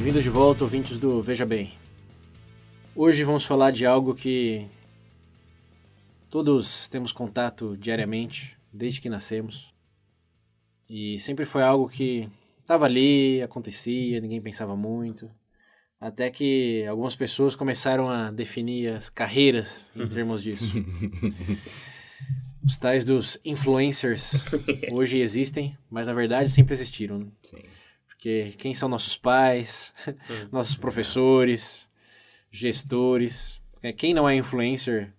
Bem-vindos de volta, ouvintes do Veja Bem. Hoje vamos falar de algo que todos temos contato diariamente, desde que nascemos. E sempre foi algo que estava ali, acontecia, ninguém pensava muito. Até que algumas pessoas começaram a definir as carreiras em termos disso. Os tais dos influencers hoje existem, mas na verdade sempre existiram. Né? Sim. Porque quem são nossos pais, nossos professores, gestores. É, Quem não é influencer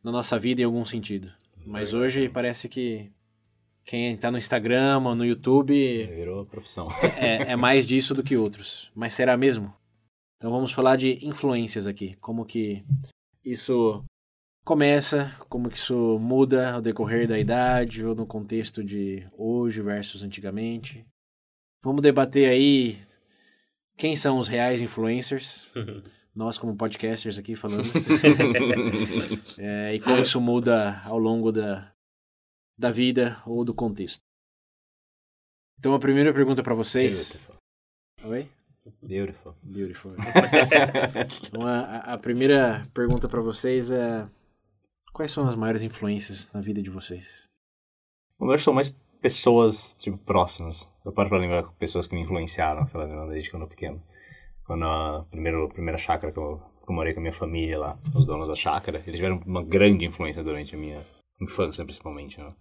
na nossa vida em algum sentido? Mas hoje parece que quem tá no Instagram ou no YouTube Virou profissão. é, é mais disso do que outros. Mas será mesmo? Então vamos falar de influências aqui. Como que isso começa, como que isso muda ao decorrer da idade ou no contexto de hoje versus antigamente. Vamos debater aí quem são os reais influencers. Nós como podcasters aqui falando. É, e como isso muda ao longo da, da vida ou do contexto. Então a primeira pergunta para vocês. Beautiful. Oi? Beautiful. Beautiful. então, a, a primeira pergunta para vocês é: quais são as maiores influências na vida de vocês? Eu acho que são mais pessoas, tipo, próximas. Eu paro pra lembrar pessoas que me influenciaram, sei lá, desde que eu pequeno. Quando a primeira, a primeira chácara que eu, que eu morei com a minha família lá, os donos da chácara, eles tiveram uma grande influência durante a minha infância, principalmente, né?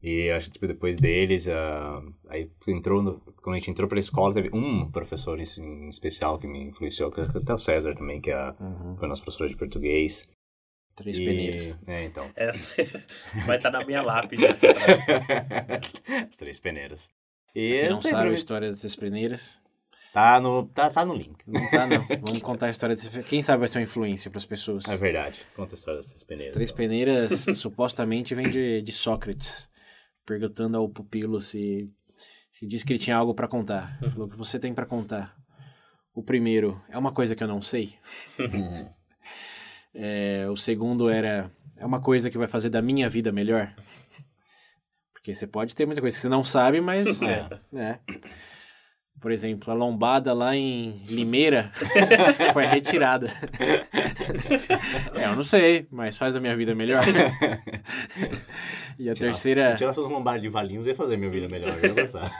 E acho que tipo, depois deles, ah, aí entrou no- quando a gente entrou pra escola, teve um professor em, especial que me influenciou, que é até o César também, que é, foi nosso professor de português. Três E- peneiras. É, então. Essa vai estar na minha lápide. As três peneiras. Pra E Quem não sei, sabe a história das três peneiras, tá no, tá, tá no link. não tá não. Vamos contar a história das Quem sabe vai ser uma influência para as pessoas. É verdade. Conta a história das três peneiras. Três então. peneiras supostamente vem de, de Sócrates, perguntando ao pupilo se, se disse que ele tinha algo para contar. Ele falou: "O que você tem para contar? O primeiro é uma coisa que eu não sei. É, o segundo era é uma coisa que vai fazer da minha vida melhor. Porque você pode ter muita coisa que você não sabe, mas É. é. Por exemplo, a lombada lá em Limeira foi retirada. É, eu não sei, mas faz da minha vida melhor. E a terceira, Se tirasse os lombares de valinhos, ia fazer minha vida melhor. Eu ia gostar.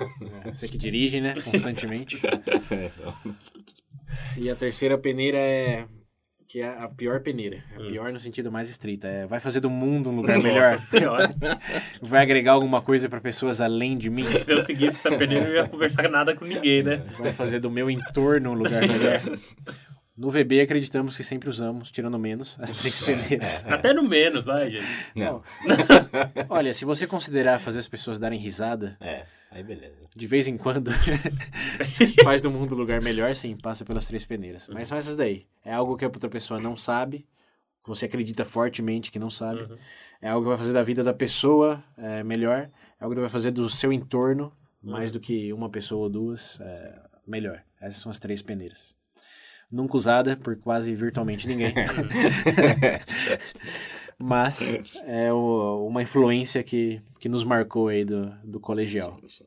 é, você que dirige, né, constantemente. Então, E a terceira peneira é que é a pior peneira, a Hum. pior no sentido mais estrito, é vai fazer do mundo um lugar melhor, Nossa senhora. vai agregar alguma coisa para pessoas além de mim, Se eu seguisse essa peneira, eu não ia conversar nada com ninguém, né? vai fazer do meu entorno um lugar melhor. No VB acreditamos que sempre usamos, tirando menos, as três peneiras. Até no menos, vai, gente. não. Olha, se você considerar fazer as pessoas darem risada, É, aí beleza. de vez em quando, faz do mundo um lugar melhor, sim, passa pelas três peneiras. Mas são essas daí. É algo que a outra pessoa não sabe, você acredita fortemente que não sabe. Uhum. É algo que vai fazer da vida da pessoa é, melhor. É algo que vai fazer do seu entorno, mais do que uma pessoa ou duas, é, melhor. Essas são as três peneiras. Nunca usada por quase virtualmente ninguém. Mas é o- uma influência que, que nos marcou aí do, do colegial. Sim, sim.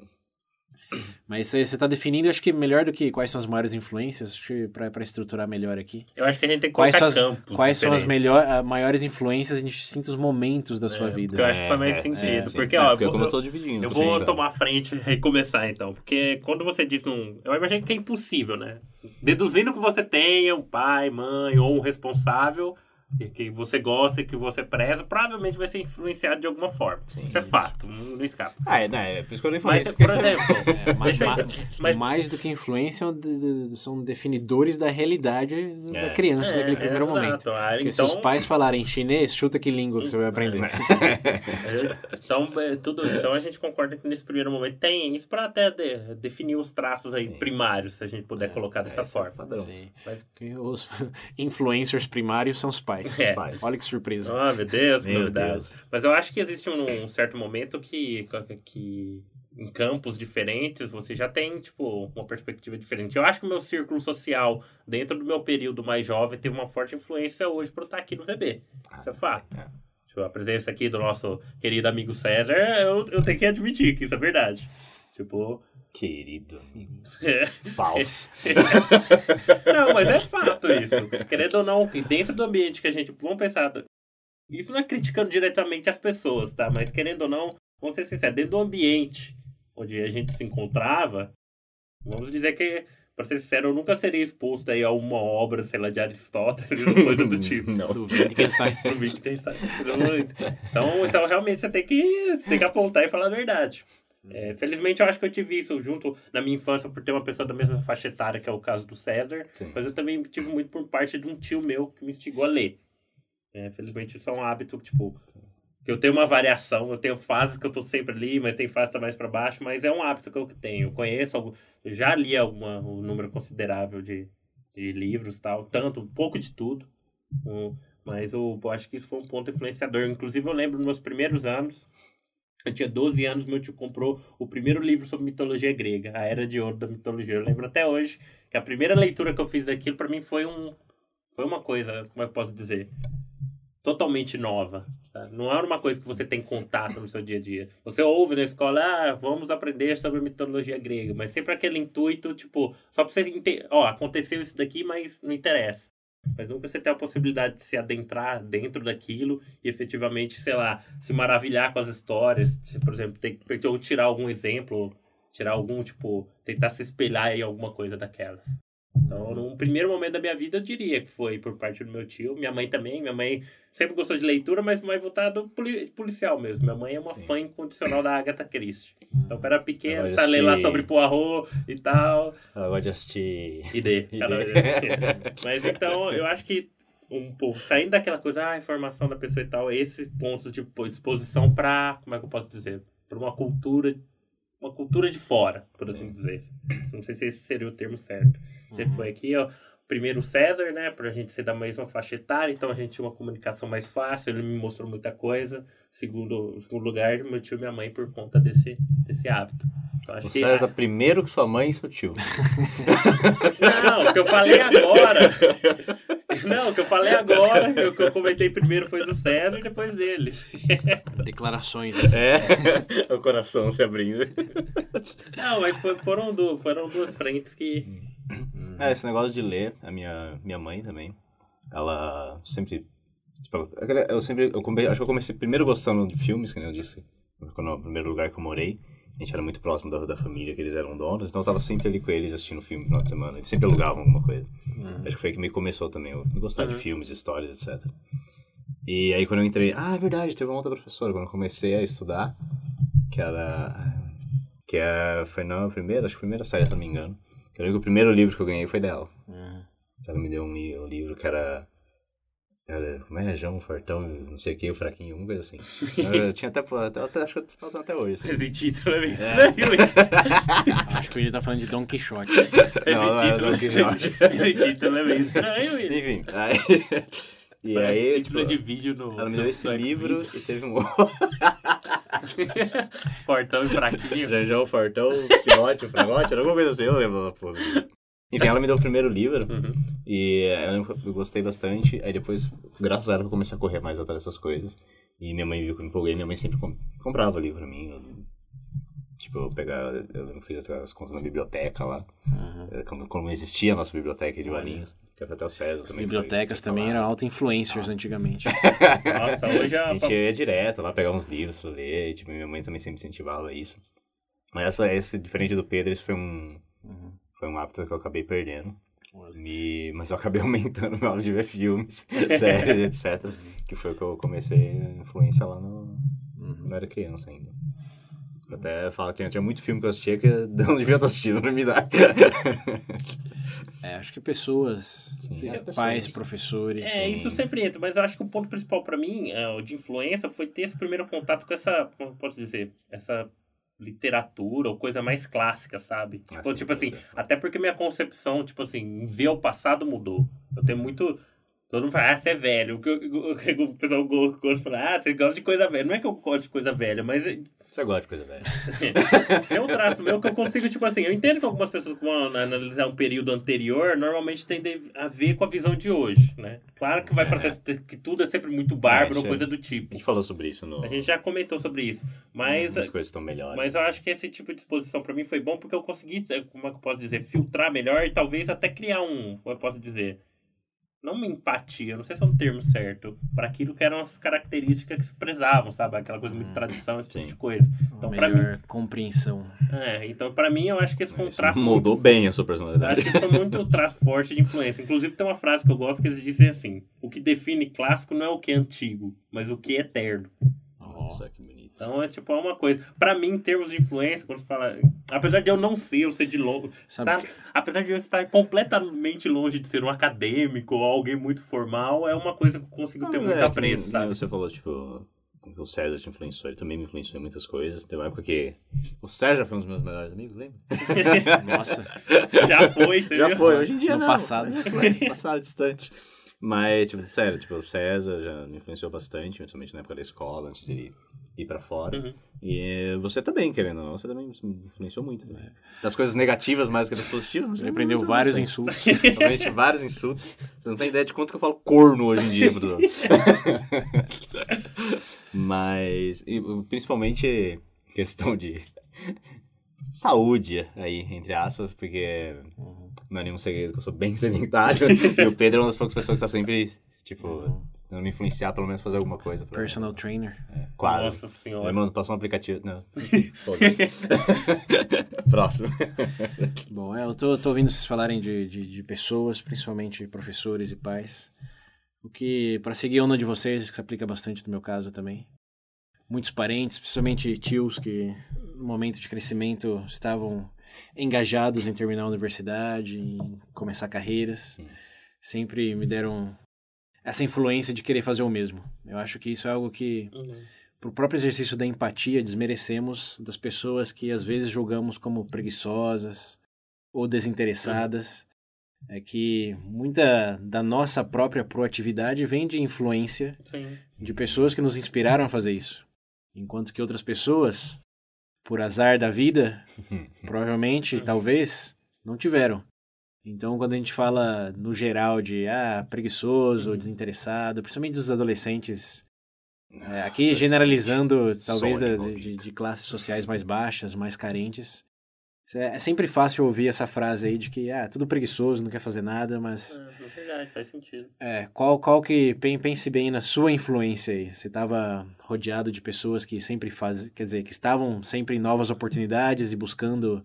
Mas isso aí você tá definindo, acho que melhor do que quais são as maiores influências, pra estruturar melhor aqui. Eu acho que a gente tem que Quais colocar são as, campos quais são as melhor, a- maiores influências em distintos momentos da sua É, vida? porque eu acho que faz mais É, sentido. sim. porque, É, ó, porque eu como vou, eu tô dividindo. eu vou sabe. tomar a frente e começar, então. Porque quando você diz um... Eu imagino que é impossível, né? Deduzindo que você tenha um pai, mãe ou um responsável, que você gosta e que você preza, provavelmente vai ser influenciado de alguma forma. Sim, isso é fato, não escapa. Ah, é, né? É por isso que eu nem falei Mas, isso. por porque você- exemplo, É, mais, então. Mas- mais do que influência, são definidores da realidade da É. criança naquele primeiro momento. exato. Ah, Porque então, se os pais falarem chinês, chuta que língua que você vai aprender. então, é, tudo, então a gente concorda que nesse primeiro momento tem isso para até de- definir os traços aí Sim. primários, se a gente puder colocar dessa é forma. Sim. Que Os influencers primários são os pais. É. Pais. Olha que surpresa. Ah, meu Deus, que Meu novidade. Deus. Mas eu acho que existe um, um certo momento que, que em campos diferentes você já tem, tipo, uma perspectiva diferente. Eu acho que o meu círculo social, dentro do meu período mais jovem, teve uma forte influência hoje para eu estar aqui no VB. Isso é fato. É. Tipo, a presença aqui do nosso querido amigo César, eu, eu tenho que admitir que isso é verdade. Tipo, Querido amigo. é. Falso. Não, mas é fato isso. Querendo ou não, e dentro do ambiente que a gente. Vamos pensar. Isso não é criticando diretamente as pessoas, tá? Mas querendo ou não, vamos ser sinceros, dentro do ambiente onde a gente se encontrava, vamos dizer que, pra ser sincero, eu nunca seria exposto aí a uma obra, sei lá, de Aristóteles ou coisa do tipo. Não. Do Wittgenstein. No Wittgenstein. Então, então, realmente, você tem que, tem que apontar e falar a verdade. É, felizmente, eu acho que eu tive isso junto na minha infância por ter uma pessoa da mesma faixa etária, que é o caso do César. Sim. Mas eu também tive muito por parte de um tio meu que me instigou a ler. É, felizmente, isso é um hábito, tipo... Que eu tenho uma variação, eu tenho fases que eu tô sempre ali, mas tem fases que tá mais para baixo, mas é um hábito que eu tenho. Eu conheço, algum, eu já li alguma, um número considerável de, de livros tal, tanto, um pouco de tudo. Um, mas eu, eu acho que isso foi um ponto influenciador. Inclusive, eu lembro nos meus primeiros anos, eu tinha 12 anos, meu tio comprou o primeiro livro sobre mitologia grega, a Era de Ouro da Mitologia. Eu lembro até hoje que a primeira leitura que eu fiz daquilo, para mim, foi um foi uma coisa, como é eu posso dizer? Totalmente nova. tá? Não era uma coisa que você tem contato no seu dia a dia. Você ouve na escola, ah, vamos aprender sobre mitologia grega, mas sempre aquele intuito, tipo, só pra você entender, ó, aconteceu isso daqui, mas não interessa. Mas nunca você tem a possibilidade de se adentrar dentro daquilo e efetivamente, sei lá, se maravilhar com as histórias. Por exemplo, tem, ou tirar algum exemplo, tirar algum, tipo, tentar se espelhar em alguma coisa daquelas. Então, num primeiro momento da minha vida, eu diria que foi por parte do meu tio. Minha mãe também. Minha mãe sempre gostou de leitura, mas mais voltado poli- policial mesmo. Minha mãe é uma Sim. fã incondicional da Agatha Christie. Então, quando era pequeno, Ela você tá lendo lá sobre Poirot e tal. Ela gosta de assistir. ID. Mas então, eu acho que um pouco, saindo daquela coisa, ah, informação da pessoa e tal, esse ponto de exposição para, como é que eu posso dizer? Para uma cultura, uma cultura de fora, por assim dizer. Não sei se esse seria o termo certo. Sempre foi aqui, ó. Primeiro o César, né, pra gente ser da mesma faixa etária, então a gente tinha uma comunicação mais fácil, ele me mostrou muita coisa. Segundo, segundo lugar, meu tio e minha mãe por conta desse, desse hábito. Então, acho O que César primeiro que sua mãe e seu tio. Não, o que eu falei agora. Não, o que eu falei agora, o que eu comentei primeiro foi do César e depois deles. Declarações. É. o coração se abrindo. Não, mas foram, foram duas frentes que. É, esse negócio de ler, a minha, minha mãe também, ela sempre. Tipo, eu sempre. Eu come, acho que eu comecei primeiro gostando de filmes, que nem eu disse, quando no primeiro lugar que eu morei. A gente era muito próximo da, da família que eles eram donos, então eu tava sempre ali com eles assistindo filme no final de semana. Eles sempre alugavam alguma coisa. Acho que foi aí que me começou também, eu gostar Uhum. de filmes, histórias, etc. E aí quando eu entrei, ah, é verdade, teve uma outra professora, quando eu comecei a estudar, que era. Que é, foi na primeira, acho que primeira série, se não me engano. Eu lembro que o primeiro livro que eu ganhei foi dela. Uhum. Ela me deu um, um livro que era. Era, como é? João, Fortão, não sei o que, o Fraquinho, alguma coisa assim. eu tinha até, até, até acho que eu tô faltando até hoje. Assim. Esse título é meio É. estranho. Esse, Acho que ele tá falando de Don Quixote. Não, não é Don Quixote. esse título é meio estranho. ele. Enfim, aí. E Parece aí. título tipo, de vídeo no. ela me deu esse no livro e teve um. Fortão e fraquinho. Janjão, Fortão, Pinote, Fragote, era alguma coisa assim, eu lembro da porra. Enfim, ela me deu o primeiro livro Uhum. e eu gostei bastante. Aí depois, graças a ela, eu comecei a correr mais atrás dessas coisas. E minha mãe viu que eu me empolguei, minha mãe sempre com- comprava livro pra mim. Tipo, eu pegava, eu fiz as contas na biblioteca lá. Uhum. Eh, Quando, quando existia a nossa biblioteca de Valinhos, que era até o César também. Bibliotecas foi- também eram auto-influencers antigamente. Nossa, hoje a. A gente ia direto lá pegar uns livros pra ler, e, tipo, minha mãe também sempre incentivava isso. Mas essa, esse, diferente do Pedro, esse foi um, Uhum. foi um hábito que eu acabei perdendo. Me... Mas eu acabei aumentando meu aula de ver filmes, séries, etc. Que foi o que eu comecei a influência lá no... Uhum. Quando eu era criança ainda. Até que tinha, tinha muito filme que eu assistia que eu não devia estar assistindo na minha idade. É, acho que pessoas, Sim, é, pais, pessoas. professores. É, isso sempre entra, mas eu acho que o ponto principal pra mim, é, de influência, foi ter esse primeiro contato com essa, como posso dizer, essa literatura ou coisa mais clássica, sabe? Ah, Tipo, sim, tipo assim, até porque minha concepção, tipo assim, em ver o passado mudou. Eu tenho muito. Todo mundo fala, ah, você é velho. O o pessoal go- gosta de falar, ah, você gosta de coisa velha. Não é que eu gosto de coisa velha, mas Você gosta de coisa velha. é um traço meu que eu consigo, tipo assim, eu entendo que algumas pessoas que vão analisar um período anterior normalmente tendem a ver com a visão de hoje, né? Claro que vai parecer que tudo é sempre muito bárbaro ou É, coisa do A tipo. gente falou sobre isso no... A gente já comentou sobre isso. Mas, As coisas estão melhores. mas eu acho que esse tipo de exposição pra mim foi bom porque eu consegui, como é que eu posso dizer, filtrar melhor e talvez até criar um, como eu posso dizer, não uma empatia, não sei se é um termo certo, para aquilo que eram as características que se prezavam, sabe? Aquela coisa muito tradição, esse tipo Sim. de coisa. Então, pra melhor compreensão. É, então pra mim eu acho que esse foi um Isso traço moldou muito bem a sua eu personalidade. acho que foi muito traço forte de influência. Inclusive, tem uma frase que eu gosto que eles dizem assim: o que define clássico não é o que é antigo, mas o que é eterno. Nossa, que bonito. Então é tipo é uma coisa. Pra mim, em termos de influência, quando você fala. Apesar de eu não ser, eu ser de longe. Sabe tá? que- Apesar de eu estar completamente longe de ser um acadêmico ou alguém muito formal, é uma coisa que eu consigo ter Não, muito é, apreço, nem sabe? Você falou, tipo, o César te influenciou, ele também me influenciou em muitas coisas. Teve uma época que o César foi um dos meus melhores amigos, lembra? Nossa, Já foi, Já viu? foi, hoje em dia No não. passado. No passado distante. Mas, tipo, sério, tipo, o César já me influenciou bastante, principalmente na época da escola, antes de ele ir pra fora. Uhum. E você também, querendo ou não, você também me influenciou muito. Também. Das coisas negativas mais que das positivas. você me aprendeu vários bastante. insultos. Realmente, vários insultos. Você não tem ideia de quanto que eu falo corno hoje em dia, Bruno. Mas, e, principalmente, questão de saúde aí, entre aspas, porque não é nenhum segredo que eu sou bem sedentário. e o Pedro é uma das poucas pessoas que está sempre, tipo, tentando me influenciar, pelo menos fazer alguma coisa. Pra, Personal trainer. Quase. Nossa senhora. Lembrando, passou um aplicativo. Não. Foda-se. Próximo. Bom, é, eu tô, tô ouvindo vocês falarem de, de, de pessoas, principalmente professores e pais. O que, para seguir a onda de vocês, que se aplica bastante no meu caso também. Muitos parentes, principalmente tios que no momento de crescimento estavam engajados em terminar a universidade, em começar carreiras, sempre me deram essa influência de querer fazer o mesmo. Eu acho que isso é algo que Uhum. pro próprio exercício da empatia, desmerecemos das pessoas que às vezes julgamos como preguiçosas ou desinteressadas. É que muita da nossa própria proatividade vem de influência Sim. de pessoas que nos inspiraram a fazer isso. Enquanto que outras pessoas, por azar da vida, provavelmente, talvez, não tiveram. Então, quando a gente fala no geral de ah, preguiçoso, desinteressado, principalmente dos adolescentes, é, aqui generalizando, talvez da- de, de classes sociais mais baixas, mais carentes, é é sempre fácil ouvir essa frase aí de que ah, tudo preguiçoso, não quer fazer nada, mas É, é verdade, faz sentido. é, qual, qual que, pen- pense bem na sua influência aí. Você estava rodeado de pessoas que sempre fazem, quer dizer, que estavam sempre em novas oportunidades e buscando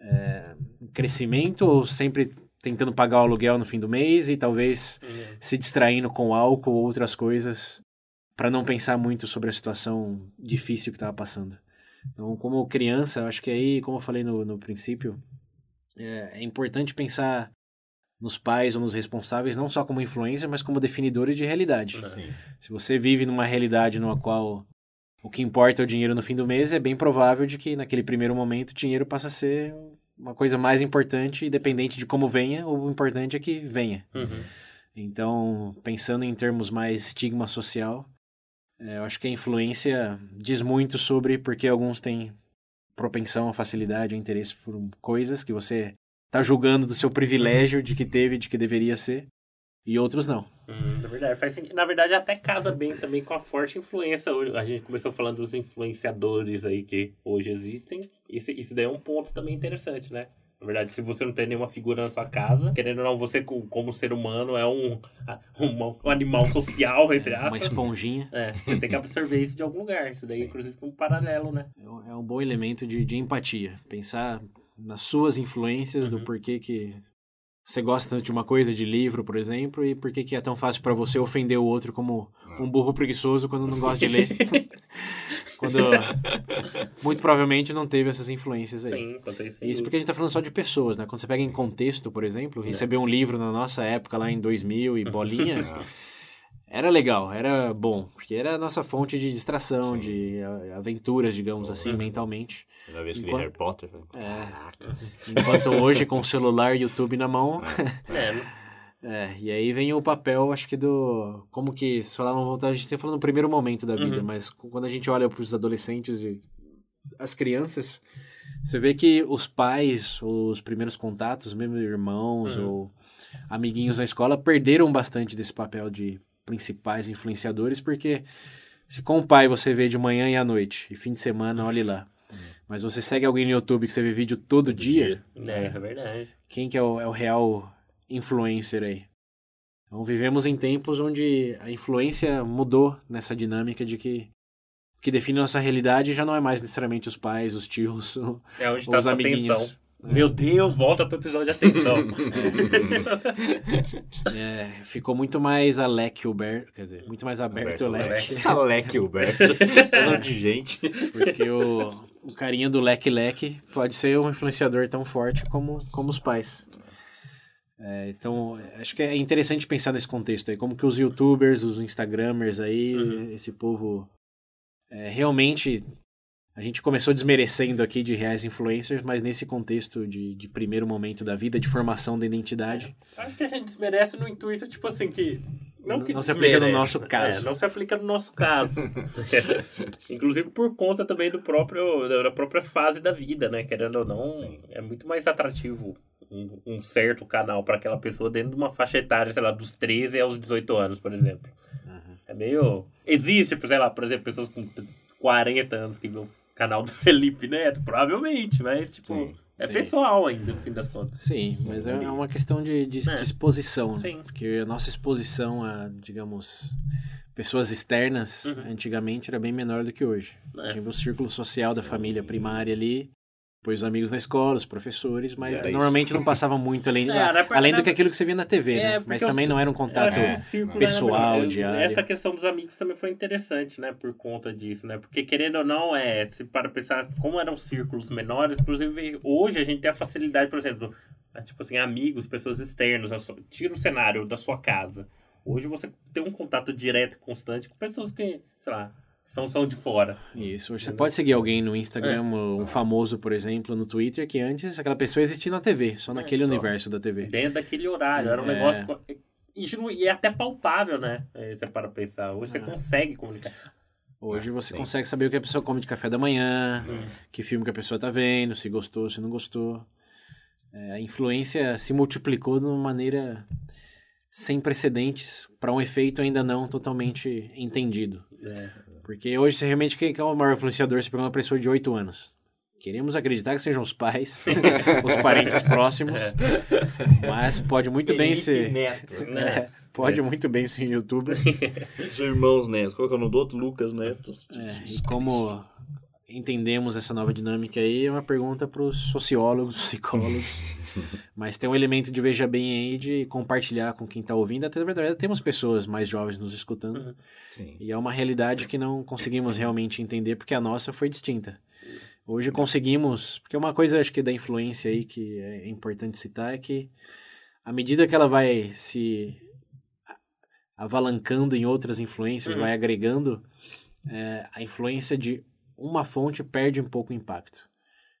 é, crescimento ou sempre tentando pagar o aluguel no fim do mês e talvez Uhum. se distraindo com álcool ou outras coisas para não pensar muito sobre a situação difícil que estava passando. Então, como criança, eu acho que aí, como eu falei no, no princípio, é, é importante pensar nos pais ou nos responsáveis não só como influência, mas como definidores de realidade. Sim. Se você vive numa realidade numa qual o que importa é o dinheiro no fim do mês, é bem provável de que naquele primeiro momento o dinheiro passa a ser uma coisa mais importante, independente de como venha, o importante é que venha. Uhum. Então, pensando em termos mais estigma social, é, eu acho que a influência diz muito sobre porque alguns têm propensão facilidade, interesse por coisas que você está julgando do seu privilégio de que teve, de que deveria ser, e outros não. Hum, na verdade, faz. Na verdade, até casa bem também com a forte influência. A gente começou falando dos influenciadores aí que hoje existem. Isso, isso daí é um ponto também interessante, né? Na verdade, se você não tem nenhuma figura na sua casa, querendo ou não, você co- como ser humano é um, um, um animal social, entre Uma aspas. esponjinha É, você tem que absorver isso de algum lugar. Isso daí, Sim. inclusive, é um paralelo, né? é um- é um bom elemento de, de empatia. Pensar nas suas influências, do Uhum. porquê que você gosta tanto de uma coisa, de livro, por exemplo, e por que, que é tão fácil para você ofender o outro como um burro preguiçoso quando não gosta de ler. quando muito provavelmente não teve essas influências aí. Sim, contei isso. Isso porque a gente tá falando só de pessoas, né? Quando você pega em contexto, por exemplo, receber um livro na nossa época, lá em 2000 e bolinha, era legal, era bom, porque era a nossa fonte de distração, Sim. de aventuras, digamos assim, mentalmente. Primeira vez que li Enquanto- Harry Potter, falei, É. Enquanto hoje, com o celular e YouTube na mão, É, né? É, e aí vem o papel, acho que do. Como que, se falar, voltar, a gente tem falando no primeiro momento da vida, Uhum. mas quando a gente olha para os adolescentes e as crianças, você vê que os pais, os primeiros contatos, mesmo irmãos Uhum. ou amiguinhos na escola, perderam bastante desse papel de principais influenciadores, porque se com o pai você vê de manhã e à noite, e fim de semana, olhe lá. Mas você segue alguém no YouTube que você vê vídeo todo dia, É, isso é verdade. quem que é o, é o real influencer aí? Então vivemos em tempos onde a influência mudou nessa dinâmica de que o que define nossa realidade já não é mais necessariamente os pais, os tios, É onde tá os amiguinhos. atenção. Meu Deus, volta pro episódio de atenção. É, ficou muito mais a leque aberto, quer dizer, muito mais aberto o Aberto o leque, Alec. Falando de gente. porque o, o carinha do leque leque pode ser um influenciador tão forte como, como os pais. É, então, acho que é interessante pensar nesse contexto aí, como que os youtubers, os instagramers aí, Uhum. esse povo, é, realmente, a gente começou desmerecendo aqui de reais influencers, mas nesse contexto de, de primeiro momento da vida, de formação da identidade, Acho que a gente desmerece no intuito, tipo assim, que. Não, que Não se aplica no nosso caso. É, não se aplica no nosso caso. Inclusive por conta também do próprio, da própria fase da vida, né? Querendo ou não, Sim. é muito mais atrativo um, um certo canal para aquela pessoa dentro de uma faixa etária, sei lá, dos 13 aos 18 anos, por exemplo. É meio. Existe, sei lá, por exemplo, pessoas com 40 anos que vê o canal do Felipe Neto, provavelmente, mas, tipo, Sim, é sim. pessoal ainda, no fim das contas. Sim, mas é é uma questão de, de, É. de exposição, né? Sim. Porque a nossa exposição a, digamos, pessoas externas, Uhum. antigamente era bem menor do que hoje. É. Tinha o círculo social da Sim. família primária ali, depois os amigos na escola, os professores, mas Era normalmente não passava muito além, É, pra- além do que aquilo que você via na TV, É, né? Mas eu também sei- não era um contato Era um É. círculo, pessoal, né? diário. Essa questão dos amigos também foi interessante, né? Por conta disso, né? Porque querendo ou não, é, se para pensar como eram círculos menores, inclusive hoje a gente tem a facilidade, por exemplo, é, tipo assim, amigos, pessoas externas, sua- tira o cenário da sua casa. Hoje você tem um contato direto e constante com pessoas que, sei lá, são, são de fora. Isso, hoje você pode seguir alguém no Instagram, um famoso, por exemplo, no Twitter, que antes aquela pessoa existia na TV, só naquele É, só. universo da TV. Dentro daquele horário. Era um É. negócio. E, é até palpável, né? É, Você para pensar. Hoje você É. consegue comunicar. Hoje É, você sim. consegue saber o que a pessoa come de café da manhã, Hum. que filme que a pessoa tá vendo, se gostou, se não gostou. É, a influência se multiplicou de uma maneira sem precedentes para um efeito ainda não totalmente entendido. É. Porque hoje, você realmente quem que é o maior influenciador? Você pega uma pessoa de 8 anos. Queremos acreditar que sejam os pais, os parentes próximos, mas pode muito bem Felipe ser... Neto. Né? É, pode muito bem ser um youtuber. Os irmãos Neto. Qual que é o nome do outro? Lucas Neto. É, e como entendemos essa nova dinâmica aí, é uma pergunta para os sociólogos, psicólogos. Mas tem um elemento de veja bem aí de compartilhar com quem está ouvindo. Até na verdade, temos pessoas mais jovens nos escutando. Uhum. Sim. E é uma realidade que não conseguimos realmente entender porque a nossa foi distinta. Hoje conseguimos, porque uma coisa acho que da influência aí que é importante citar é que à medida que ela vai se avalancando em outras influências, Uhum. vai agregando, é, a influência de uma fonte perde um pouco o impacto.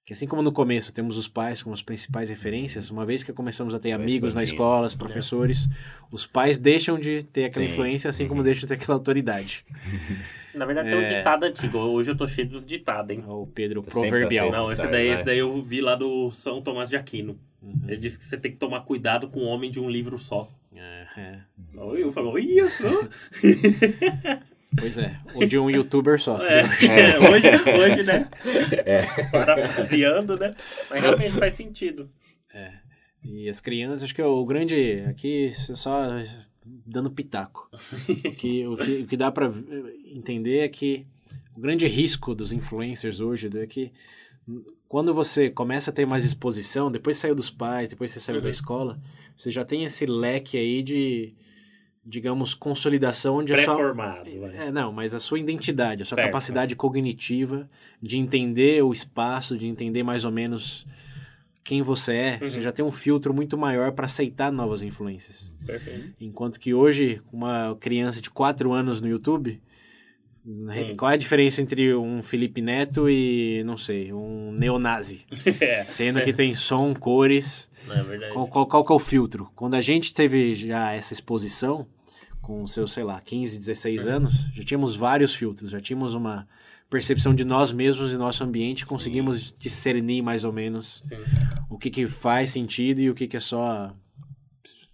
Que assim como no começo temos os pais como as principais referências, uma vez que começamos a ter amigos na escola, os professores, os pais deixam de ter aquela Sim. influência, assim como Uhum. deixam de ter aquela autoridade. Na verdade, tem um É. ditado antigo. Hoje eu tô cheio dos ditados, hein? O Pedro Tá proverbial. Não, esse daí, esse daí eu vi lá do São Tomás de Aquino. Uhum. Ele disse que você tem que tomar cuidado com o homem de um livro só. É, é. Aí Eu falo, isso! Pois é, ou de um youtuber só. É, assim. é, hoje, hoje, né? É. Parafraseando, né? Mas realmente faz sentido. É. E as crianças, acho que é o grande. Aqui, só dando pitaco. o, que, o, que, o que dá pra entender é que o grande risco dos influencers hoje é que quando você começa a ter mais exposição, depois saiu dos pais, depois você saiu da Uhum. escola, você já tem esse leque aí de, digamos, consolidação onde é. Pré-formado. vai. É, não, mas a sua identidade, a sua Certo. capacidade cognitiva de entender o espaço, de entender mais ou menos quem você é, Uhum. você já tem um filtro muito maior para aceitar novas influências. Perfeito. Enquanto que hoje, uma criança de 4 anos no YouTube, né, Hum. qual é a diferença entre um Felipe Neto e, não sei, um neonazi? É, Sendo que tem som, cores, não é verdade. qual, qual, qual que é o filtro? Quando a gente teve já essa exposição, com seus, sei lá, 15, 16 Uhum. anos, já tínhamos vários filtros, já tínhamos uma percepção de nós mesmos e nosso ambiente, conseguimos discernir mais ou menos Sim. o que, que faz sentido e o que, que é só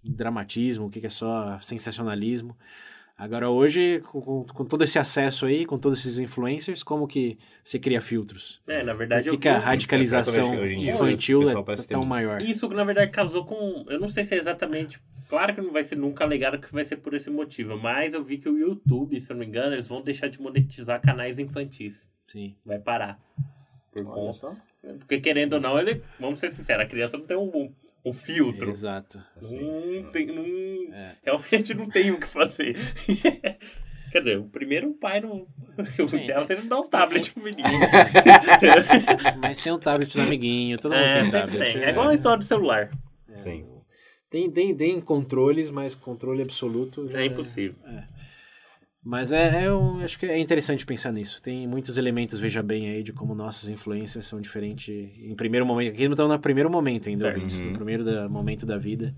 dramatismo, o que, que é só sensacionalismo. Agora, hoje, com, com- todo esse acesso aí, com todos esses influencers, como que você cria filtros? É, na verdade, Por que, eu que a radicalização infantil o é que tão maior? Isso que na verdade casou com. Eu não sei se é exatamente. Claro que não vai ser nunca alegado que vai ser por esse motivo, mas eu vi que o YouTube, se eu não me engano, eles vão deixar de monetizar canais infantis. Sim. Vai parar. Por Olha conta. só. Porque querendo ou não, ele. Vamos ser sinceros, a criança não tem um, um filtro. Exato. Não tem. Não, É. Realmente não tem o que fazer. Quer dizer, o primeiro pai não. O Sim, dela ele não dá um tablet pro menino. Mas tem um tablet do amiguinho, todo mundo É, tem sempre tablet. tem. É igual a história do celular. Sim. Tem, tem, tem controles, mas controle absoluto já É impossível. Mas é, é um- acho que é interessante pensar nisso. Tem muitos elementos, veja bem aí, de como nossas influências são diferentes em primeiro momento. Aqui estamos no primeiro momento ainda, ouvintes. Uhum. No primeiro da- momento da vida.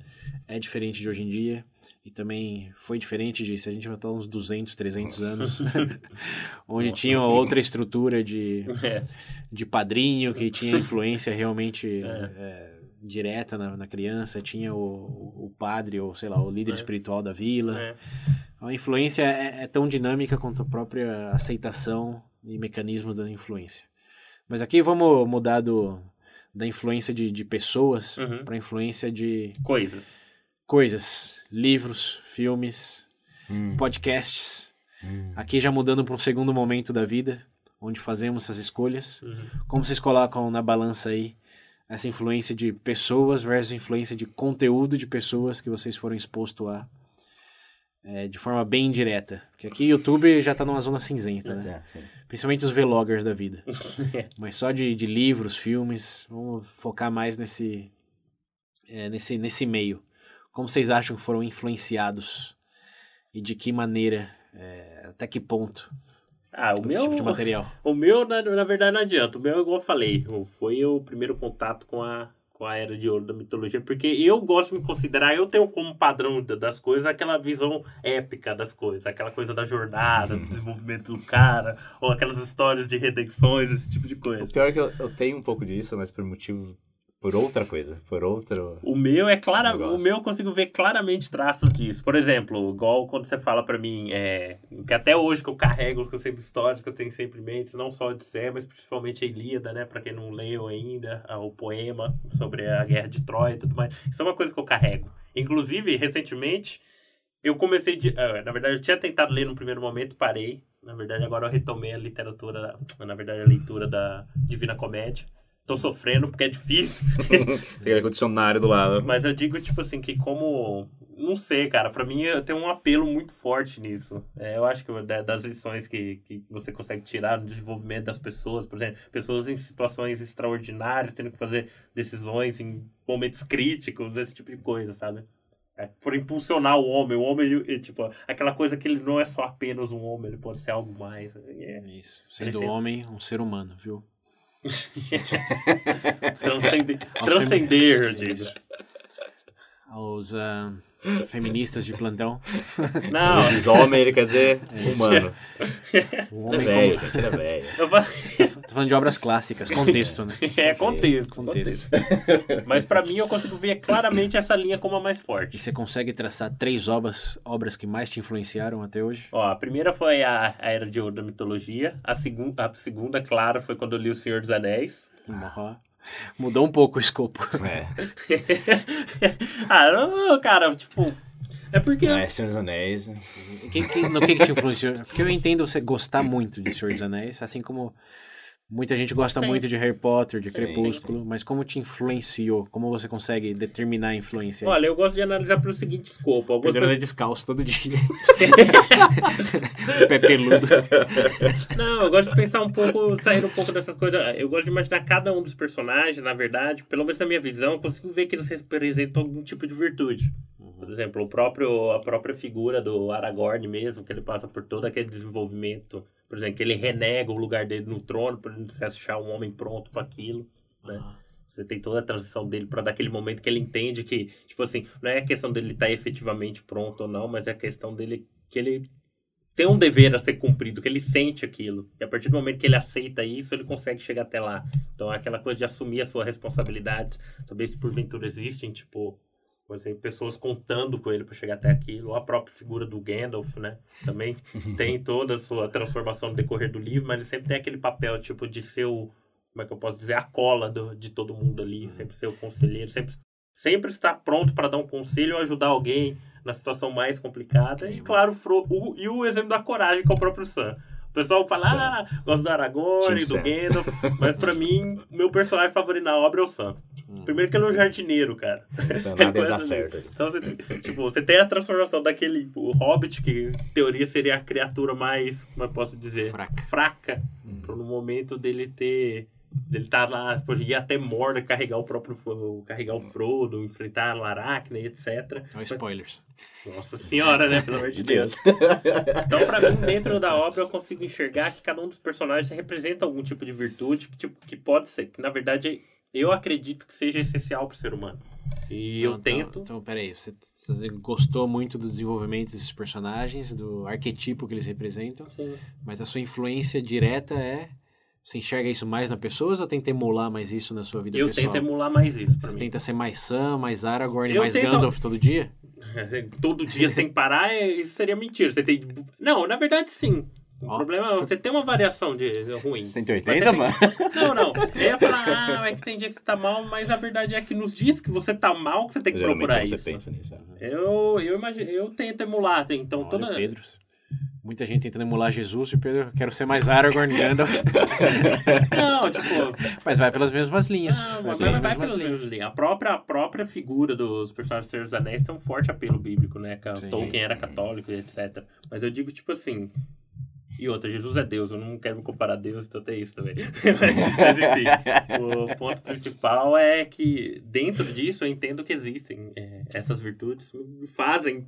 É diferente de hoje em dia. E também foi diferente de, se a gente vai estar uns 200, 300 anos. onde tinha outra estrutura de, É. de padrinho, que tinha influência realmente é, direta na, na criança. Tinha o, o padre, ou sei lá, o líder É. espiritual da vila. É. A influência é, é tão dinâmica quanto a própria aceitação e mecanismos da influência. Mas aqui vamos mudar do, da influência de, de pessoas Uhum. para a influência de Coisas. coisas, livros, filmes, Hum, podcasts. hum. Aqui já mudando para um segundo momento da vida, onde fazemos essas escolhas. Uhum. Como vocês colocam na balança aí essa influência de pessoas versus influência de conteúdo de pessoas que vocês foram expostos a é, de forma bem indireta? Porque aqui o YouTube já tá numa zona cinzenta, né? É. Principalmente os vloggers da vida. Mas só de, de livros, filmes, vamos focar mais nesse, é, nesse, nesse meio. Como vocês acham que foram influenciados? E de que maneira? é, até que ponto? Ah, o meu, tipo de material? o meu na, na verdade não adianta. O meu, igual eu falei, o- foi o primeiro contato com a, com a Era de Ouro da mitologia, porque eu gosto de me considerar, eu tenho como padrão da- das coisas aquela visão épica das coisas, aquela coisa da jornada, do desenvolvimento do cara, ou aquelas histórias de redenções, esse tipo de O coisa. pior é que eu, eu tenho um pouco disso, mas por motivo. Por outra coisa. Por outro. O meu é clara, Negócio. o meu eu consigo ver claramente traços disso. Por exemplo, igual quando você fala pra mim, é, que até hoje que eu carrego, que eu sempre histórias que eu tenho sempre em mente, não só a Odisseia, mas principalmente a Ilíada, né, Pra quem não leu ainda, o poema sobre a guerra de Troia e tudo mais. Isso é uma coisa que eu carrego. Inclusive, recentemente, eu comecei de, ah, na verdade eu tinha tentado ler no primeiro momento, parei. Na verdade, agora eu retomei a literatura, na verdade a leitura da Divina Comédia. Tô sofrendo porque é difícil. Tem aquele dicionário do lado. Mas eu digo, tipo assim, que como. Não sei, cara. Pra mim, eu tenho um apelo muito forte nisso. É, eu acho que da- das lições que, que você consegue tirar no desenvolvimento das pessoas, por exemplo, pessoas em situações extraordinárias, tendo que fazer decisões em momentos críticos, esse tipo de coisa, sabe? É, por impulsionar o homem. O homem, é, tipo, aquela coisa que ele não é só apenas um homem, ele pode ser algo mais. É, Isso. Sendo Prefiro- homem, um ser humano, viu? Transcender, Aos transcender, eu digo. Isso. Aos ah, feministas de plantão. Não, Diz homem, ele quer dizer É isso. humano. É homem velho, como... é velho. Tô falando de obras clássicas, contexto, né? É contexto, Contexto. contexto. Mas pra mim eu consigo ver claramente essa linha como a mais E forte. você consegue traçar três obras, obras que mais te influenciaram até hoje? Ó, a primeira foi a, a Era de Ouro da Mitologia. A, segun, a segunda, claro, foi quando eu li O Senhor dos Anéis. Ó, Mudou um pouco o escopo. É. ah, não, cara, tipo. É porque. É, Senhor dos Anéis. Que- que- no que, que te influenciou? Porque eu entendo você gostar muito de Senhor dos Anéis, assim como Muita gente gosta Sim. muito de Harry Potter, de Sim, Crepúsculo, mas como te influenciou? Como você consegue determinar a influência? Olha, eu gosto de analisar pelo seguinte escopo. Algumas é pessoas... descalço todo dia. Pé peludo. Não, eu gosto de pensar um pouco, sair um pouco dessas coisas. Eu gosto de imaginar cada um dos personagens, na verdade, pelo menos na minha visão, eu consigo ver que eles representam algum tipo de virtude. Por exemplo, o próprio, a própria figura do Aragorn mesmo, que ele passa por todo aquele desenvolvimento. Por exemplo, que ele renega o lugar dele no trono para ele se achar um homem pronto para aquilo. Né? Você tem toda a transição dele para daquele momento que ele entende que, tipo assim, não é a questão dele estar efetivamente pronto ou não, mas é a questão dele que ele tem um dever a ser cumprido, que ele sente aquilo. E a partir do momento que ele aceita isso, ele consegue chegar até lá. Então é aquela coisa de assumir a sua responsabilidade, saber se porventura existem, tipo, por exemplo, pessoas contando com ele para chegar até aquilo. Ou a própria figura do Gandalf, né? Também tem toda a sua transformação no decorrer do livro, mas ele sempre tem aquele papel, tipo, de ser o. Como é que eu posso dizer? A cola do, de todo mundo ali, sempre ser o conselheiro, sempre, sempre estar pronto para dar um conselho ou ajudar alguém na situação mais complicada. E, claro, Fro o, e o exemplo da coragem, que é o próprio Sam. O pessoal fala, ah, gosto do Aragorn, do. Gandalf, mas pra mim, meu personagem favorito na obra é o Sam. Primeiro que ele é um jardineiro, cara. Isso nada começa- certo. Então, você, tipo, você tem a transformação daquele o Hobbit, que em teoria seria a criatura mais, como eu posso dizer, Fraca. fraca pro- no momento dele ter. Dele estar lá, ir até Mordor, carregar o próprio carregar o Frodo, enfrentar a Laracne, etc. Olha spoilers. Nossa senhora, né? Pelo amor de Deus. Então, pra mim, dentro da obra, eu consigo enxergar que cada um dos personagens representa algum tipo de virtude que, tipo, que pode ser, que na verdade eu acredito que seja essencial pro ser humano. E eu Então- tento. Então, peraí, você, você gostou muito do desenvolvimento desses personagens, do arquetipo que eles representam, Sim. mas a sua influência direta é. Você enxerga isso mais na pessoa ou tenta emular mais isso na sua vida Eu pessoal? tento emular mais isso Você mim. tenta ser mais Sam, mais Aragorn, Eu mais tento- Gandalf todo dia? Todo dia sem parar, é- isso seria mentira. Você tem. Não, na verdade, sim. O problema é você tem uma variação de ruim. 180, Mas você tem- mano? Não, não. Eu ia falar, ah, é que tem dia que você tá mal, mas a verdade é que nos dias que você tá mal, que você tem que Geralmente procurar você isso. pensa nisso. é. Eu, eu imagino, eu tento emular, então Olha, toda. Pedro. Muita gente tentando emular Jesus e Pedro, quero ser mais Aragorn, Gandalf. Não, tipo, mas vai pelas mesmas linhas. não, mas vai pelas linhas. mesmas linhas. A própria, a própria figura dos personagens do Senhor dos Anéis tem um forte apelo bíblico, né? Que Sim. Tolkien era católico e etc. Mas eu digo, tipo assim. E outra, Jesus é Deus, eu não quero me comparar a Deus, então tem isso também. Mas enfim, o ponto principal é que dentro disso eu entendo que existem é, essas virtudes fazem,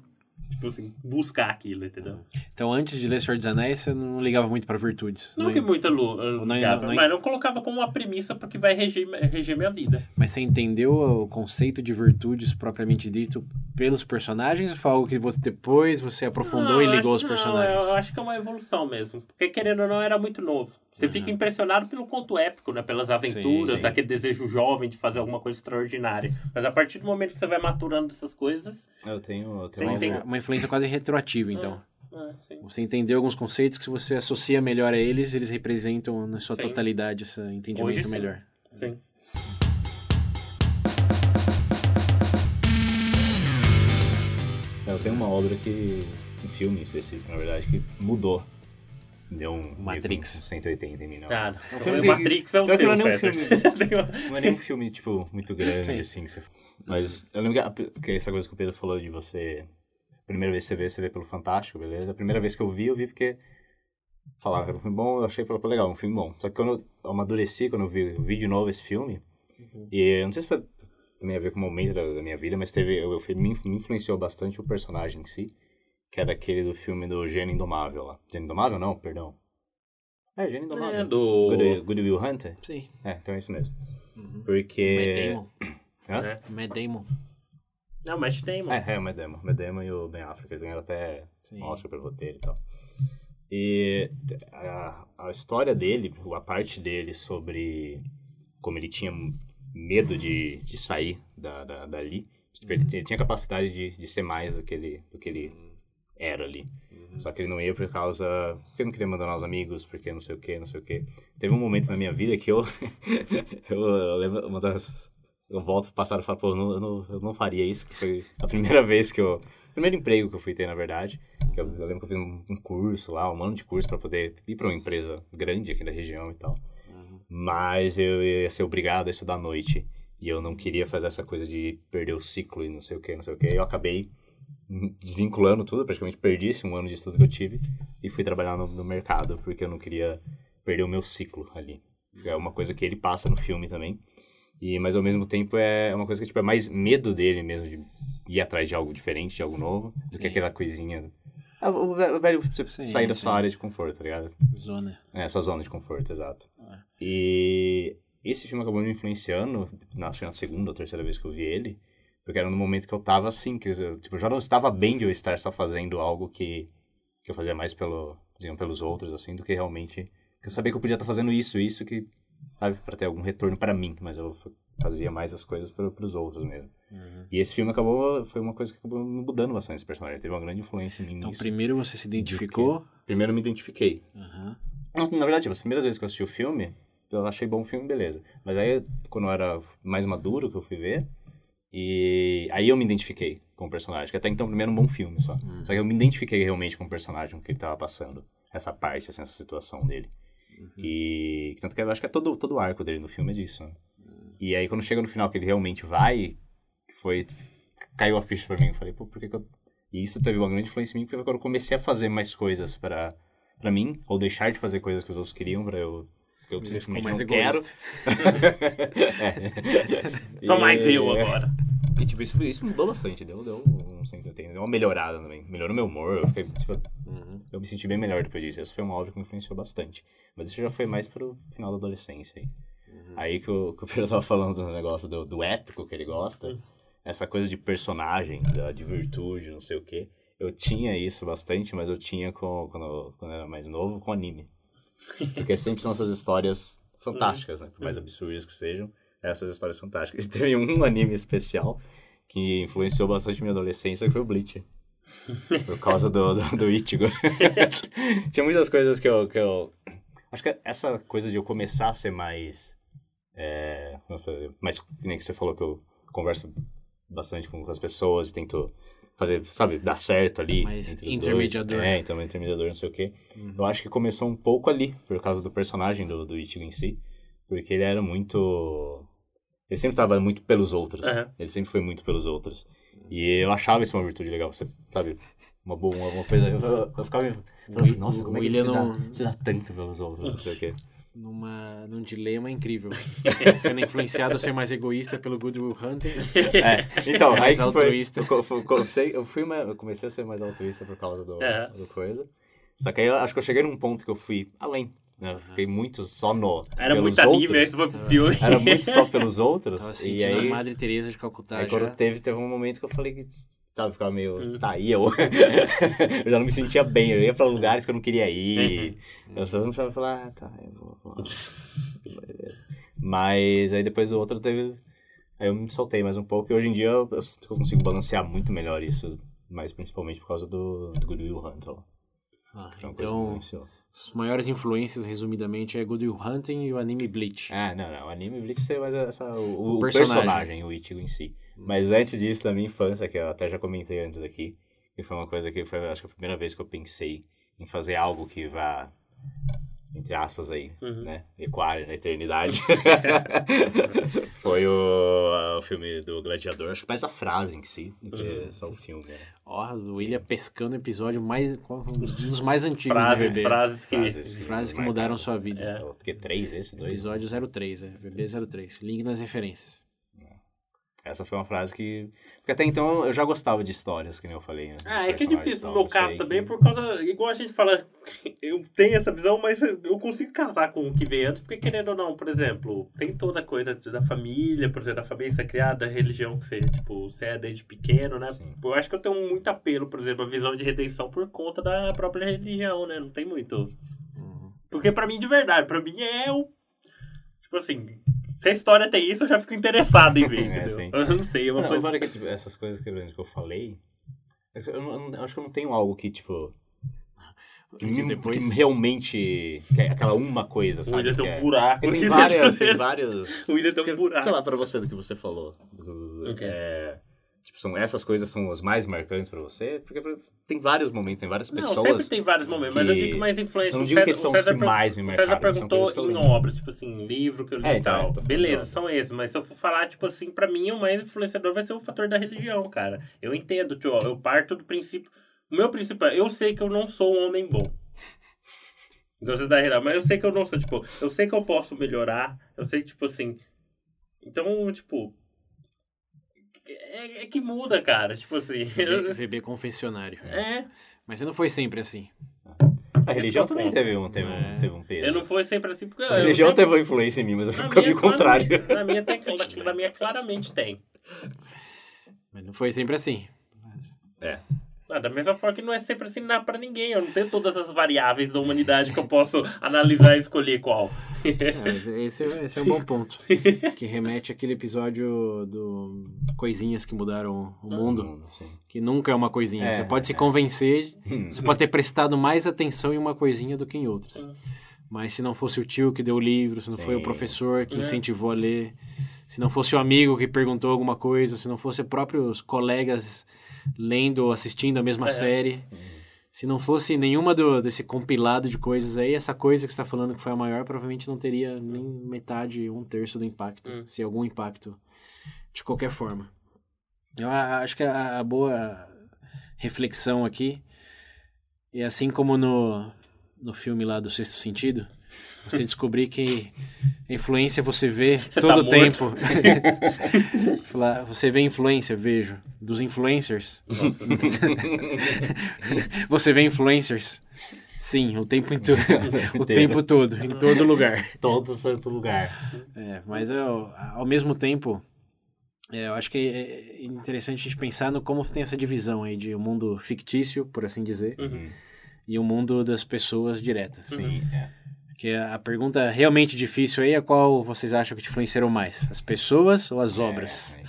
tipo assim, buscar aquilo, entendeu? Então, antes de ler Senhor dos Anéis, você não ligava muito para virtudes. Não que muita lu- não- ligava, não- mas não colocava como uma premissa porque vai reger, reger minha vida. Mas você entendeu o conceito de virtudes propriamente dito pelos personagens? Ou foi algo que você depois você aprofundou Não, e ligou os personagens? Não, eu acho que é uma evolução mesmo. Porque querendo ou não, era muito novo. Você Uhum. fica impressionado pelo conto épico, né? Pelas aventuras, sim. aquele desejo jovem de fazer alguma coisa extraordinária. Mas a partir do momento que você vai maturando essas coisas, Eu tenho, eu Sim, tenho Uma, uma influência quase retroativa, então. ah, sim. Você entendeu alguns conceitos que se você associa melhor a eles, eles representam na sua Sim. totalidade esse entendimento Hoje, sim. melhor. sim. eu tenho uma obra que. Um filme específico, na verdade, que mudou. Deu um. Matrix. meio que Um 180 em mim, não. Tá, filme o que- Matrix é o seu, não é nem um. Tem uma- Não é nem um filme, tipo, muito grande, Sim. assim, que você... Mas eu lembro que, a- que essa coisa que o Pedro falou de você... A primeira vez que você vê, você vê pelo Fantástico, beleza? A primeira vez que eu vi, eu vi porque... Falava que era um filme bom, eu achei, falei, pô, legal, um filme bom. Só que quando eu amadureci, quando eu vi, eu vi de novo esse filme, e eu não sei se foi também a ver com o momento da, da minha vida, mas teve, eu, eu, me influenciou bastante o personagem em si, que era aquele do filme do Gênio Indomável lá. Gênio Indomável? Não, perdão. É, Gênio Indomável. É, do... Good, Good Will Hunter? Sim. É, então é isso mesmo. Uhum. Porque... Matt Damon. Hã? né? Matt Damon. Não, mas tem, mano. É, é o Medema. O Medema e o Ben Affleck, eles ganharam até Sim. Oscar pelo roteiro e tal. E a, a história dele, a parte dele sobre como ele tinha medo de, de sair da, da, dali, tipo, ele, ele tinha capacidade de, de ser mais do que ele, do que ele era ali. Só que ele não ia por causa. Porque ele não queria abandonar os amigos, porque não sei o que, não sei o que. Teve um momento na minha vida que eu. eu, eu lembro uma das. Eu volto pro passado e falo, pô, eu não, eu, não, eu não faria isso, que foi a primeira vez que eu. Primeiro emprego que eu fui ter, na verdade. Eu, eu lembro que eu fiz um, um curso lá, um ano de curso pra poder ir pra uma empresa grande aqui da região e tal. Uhum. mas eu ia ser obrigado a estudar à noite. E eu não queria fazer essa coisa de perder o ciclo e não sei o que, não sei o que. Eu acabei desvinculando tudo, praticamente perdi esse um ano de estudo que eu tive e fui trabalhar no, no mercado, porque eu não queria perder o meu ciclo ali. É uma coisa que ele passa no filme também. E, mas ao mesmo tempo é uma coisa que tipo, é mais medo dele mesmo de ir atrás de algo diferente, de algo novo, do que aquela coisinha. Ah, O velho, o velho você Sim, sair da sim. sua área de conforto, tá ligado? Zona. É, sua zona de conforto, exato. É. E esse filme acabou me influenciando, na- acho que na segunda ou terceira vez que eu vi ele, porque era no momento que eu tava assim, que eu, tipo, eu já não estava bem de eu estar só fazendo algo que, que eu fazia mais pelo, digamos, pelos outros, assim, do que realmente... que Eu sabia que eu podia estar fazendo isso, isso, que, sabe, para ter algum retorno para mim, mas eu fazia mais as coisas para os outros mesmo. Uhum. E esse filme acabou, foi uma coisa que acabou me mudando bastante esse personagem, teve uma grande influência em mim Então, nisso. primeiro você se identificou. Primeiro eu me identifiquei, não, Na verdade, as primeiras vezes que eu assisti o filme, eu achei bom o filme, beleza. Mas aí, quando eu era mais maduro, que eu fui ver, e aí eu me identifiquei com o personagem. Que até então, primeiro, um bom filme só. Hum. Só que eu me identifiquei realmente com o personagem, com o que ele tava passando. Essa parte, assim, essa situação dele. Uhum. E tanto que eu acho que é todo, todo o arco dele no filme é disso. né? E aí, quando chega no final, que ele realmente vai, foi... Caiu a ficha pra mim. Eu falei, pô, por que que eu... E isso teve uma grande influência em mim, porque foi quando eu comecei a fazer mais coisas pra, pra mim, ou deixar de fazer coisas que os outros queriam pra eu... Que eu Ele simplesmente mais não quero. É. Mais E- eu agora. E, tipo, isso, isso mudou bastante. Deu, deu, um, deu uma melhorada também. Melhorou meu humor. Eu, fiquei, tipo, Uhum. Eu me senti bem melhor depois disso. Essa foi uma obra que me influenciou bastante. Mas isso já foi mais pro final da adolescência aí. Uhum. Aí que o, que o Pedro tava falando do negócio do, do épico que ele gosta. Essa coisa de personagem, da, de virtude, não sei o quê. Eu tinha isso bastante, mas eu tinha com, quando, quando eu era mais novo com anime. Porque sempre são essas histórias fantásticas, né? Por mais absurdas que sejam, essas histórias fantásticas. E teve um anime especial que influenciou bastante minha adolescência, que foi o Bleach. Por causa do, do, do Ichigo. Tinha muitas coisas que eu, que eu... Acho que essa coisa de eu começar a ser mais... É, que nem que você falou que eu converso bastante com as pessoas e tento fazer, sabe, dar certo ali. Mais entre os intermediador. Dois. É, então, intermediador, não sei o quê. Uhum. Eu acho que começou um pouco ali, por causa do personagem do, do Ichigo em si. Porque ele era muito... Ele sempre estava muito pelos outros. Aham. Ele sempre foi muito pelos outros. E eu achava isso uma virtude legal. Você, sabe, uma boa, uma, uma coisa... Eu, eu, eu ficava... Wi- Nossa, o como é que ele William se, não- dá, se dá tanto pelos outros, não sei o quê. Numa, num dilema incrível. Sendo influenciado a ser mais egoísta pelo Good Will Hunting. É, então, Mais aí que foi, altruísta. eu, fui- comecei, eu, fui mais- eu comecei a ser mais altruísta por causa do, É. do coisa. Só que aí eu acho que eu cheguei num ponto que eu fui além. Né? Eu fiquei muito só no. Era pelos muito anime, foi pro filme. Era muito só pelos outros. Tava e aí, a Madre Teresa de Calcutá aí já. quando teve, teve um momento que eu falei que, sabe, ficava meio. Uhum. Tá, e eu? eu já não me sentia bem. Eu ia pra lugares que eu não queria ir. Uhum. As pessoas não precisavam falar, ah, tá, eu vou. Mas aí depois do outro teve. Aí eu me soltei mais um pouco e hoje em dia eu, eu sinto que eu consigo balancear muito melhor isso. Mas principalmente por causa do, do Good Will Hunter. Ah, é me então. As maiores influências, resumidamente, é Good Will Hunting e o anime Bleach. Ah, não, não. O anime Bleach seria mais essa, o, O o personagem. personagem. o Ichigo em si. Mas antes disso, da minha infância, que eu até já comentei antes aqui, que foi uma coisa que foi, acho que a primeira vez que eu pensei em fazer algo que vá, entre aspas aí, Uhum. né, equar na eternidade. foi o, o filme do Gladiador, acho que mais a frase em si, do que Uhum. só o filme. Né? Ó, o William pescando o episódio mais, um dos mais antigos do Frases, VB. frases que... Frases, Frases que mudaram sua vida. É. O que, três, esse, dois? Episódio 03, é. VB 03. Link nas referências. Essa foi uma frase que... Porque até então eu já gostava de histórias, que nem eu falei, né? Ah, é que é difícil no meu caso também, que- por causa. Igual a gente fala, eu tenho essa visão, mas eu consigo casar com o que veio antes, porque querendo ou não, por exemplo, tem toda a coisa da família, por exemplo, da família ser criada, da religião que você, tipo, você é desde pequeno, né? Sim. Eu acho que eu tenho muito apelo, por exemplo, a visão de redenção por conta da própria religião, né? Não tem muito. Uhum. Porque pra mim, de verdade, pra mim é o. Tipo assim, se a história tem isso, eu já fico interessado em ver, É, entendeu? sim. Eu não sei, é uma Não, coisa. que tipo, essas coisas que, eu falei, é eu, não- eu acho que eu não tenho algo que, tipo, que, depois. que realmente, que é aquela uma coisa, O sabe? William que tem um é- buraco. Tem várias, tem dele. vários... O William tem um buraco. Sei lá, pra você do que você falou. do- O quê? é, Tipo, são, essas coisas são as mais marcantes pra você? Porque tem vários momentos, tem várias Não, pessoas. sempre tem vários momentos, mas eu que- digo mais influência. Não O digo que César- são o os César que mais me O César marcaram, são perguntou que em obras, tipo assim, livro que eu li É, e então, tal. falando Beleza, de são esses. Mas se eu for falar, tipo assim, pra mim, o mais influenciador vai ser o fator da religião, cara. Eu entendo, ó, eu parto do princípio. O meu princípio é, eu sei que eu não sou um homem bom. Da religião, mas eu sei que eu não sou, tipo, eu sei que eu posso melhorar. Eu sei, tipo assim. Então, tipo. É, é que muda, cara. Tipo assim. VB, VB confessionário. É. Mas não foi sempre assim. A religião é o também ponto. teve um, teve, É. um, teve um peso. Eu não fui sempre assim, porque. A eu religião tenho- teve uma influência em mim, mas eu Na caminho minha, contrário. Na minha, tem, na minha claramente tem. Mas não foi sempre assim. É. Ah, da mesma forma que não é sempre assim nada pra ninguém. Eu não tenho todas as variáveis da humanidade que eu posso analisar e escolher qual. É, esse, é- esse é um bom ponto. Que remete àquele episódio do Coisinhas que mudaram o mundo. Sim. Que nunca é uma coisinha. É, você pode se é. convencer, Hum. você pode ter prestado mais atenção em uma coisinha do que em outras. Sim. Mas se não fosse o tio que deu o livro, se não foi o Sim. professor que É. incentivou a ler, se não fosse o amigo que perguntou alguma coisa, se não fosse próprios colegas lendo ou assistindo a mesma É. série, se não fosse nenhuma do, desse compilado de coisas aí, essa coisa que você está falando que foi a maior, provavelmente não teria nem metade, um terço do impacto, Hum. se algum impacto, de qualquer forma. Eu acho que a, a boa reflexão aqui é assim como no, no filme lá do Sexto Sentido, você descobrir que influência você vê Você todo tá o tempo. Você vê influência, vejo. Dos influencers. você vê influencers? Sim, o tempo, into... o Inteiro. tempo todo, em todo lugar. Todo santo lugar. É, mas eu, ao mesmo tempo, é, eu acho que é interessante a gente pensar no como tem essa divisão aí de um mundo fictício, por assim dizer, Uhum. e o mundo das pessoas diretas. Sim, é. Porque a pergunta realmente difícil aí é qual vocês acham que te influenciaram mais? As pessoas ou as obras? É, é.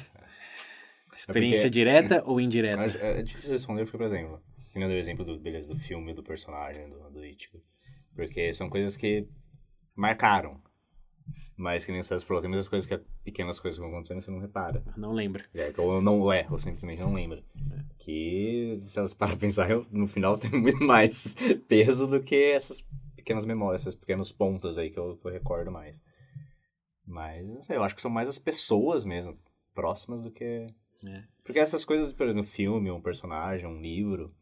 Experiência porque- direta ou indireta? É, é difícil responder porque, por exemplo, que nem eu dei o exemplo do, beleza, do filme, do personagem, do, do Ichigo. Porque são coisas que marcaram. Mas que nem o César falou, tem muitas coisas que é pequenas coisas que vão acontecendo e você não repara. Não lembra. É, que ou não é, ou simplesmente não lembra. Que, se elas param pra pensar, eu- no final tem muito mais peso do que essas pequenas memórias, esses pequenos pontos aí que eu, eu recordo mais. Mas, não sei, eu acho que são mais as pessoas mesmo, próximas do que... É. Porque essas coisas, por exemplo, um filme, um personagem, um livro,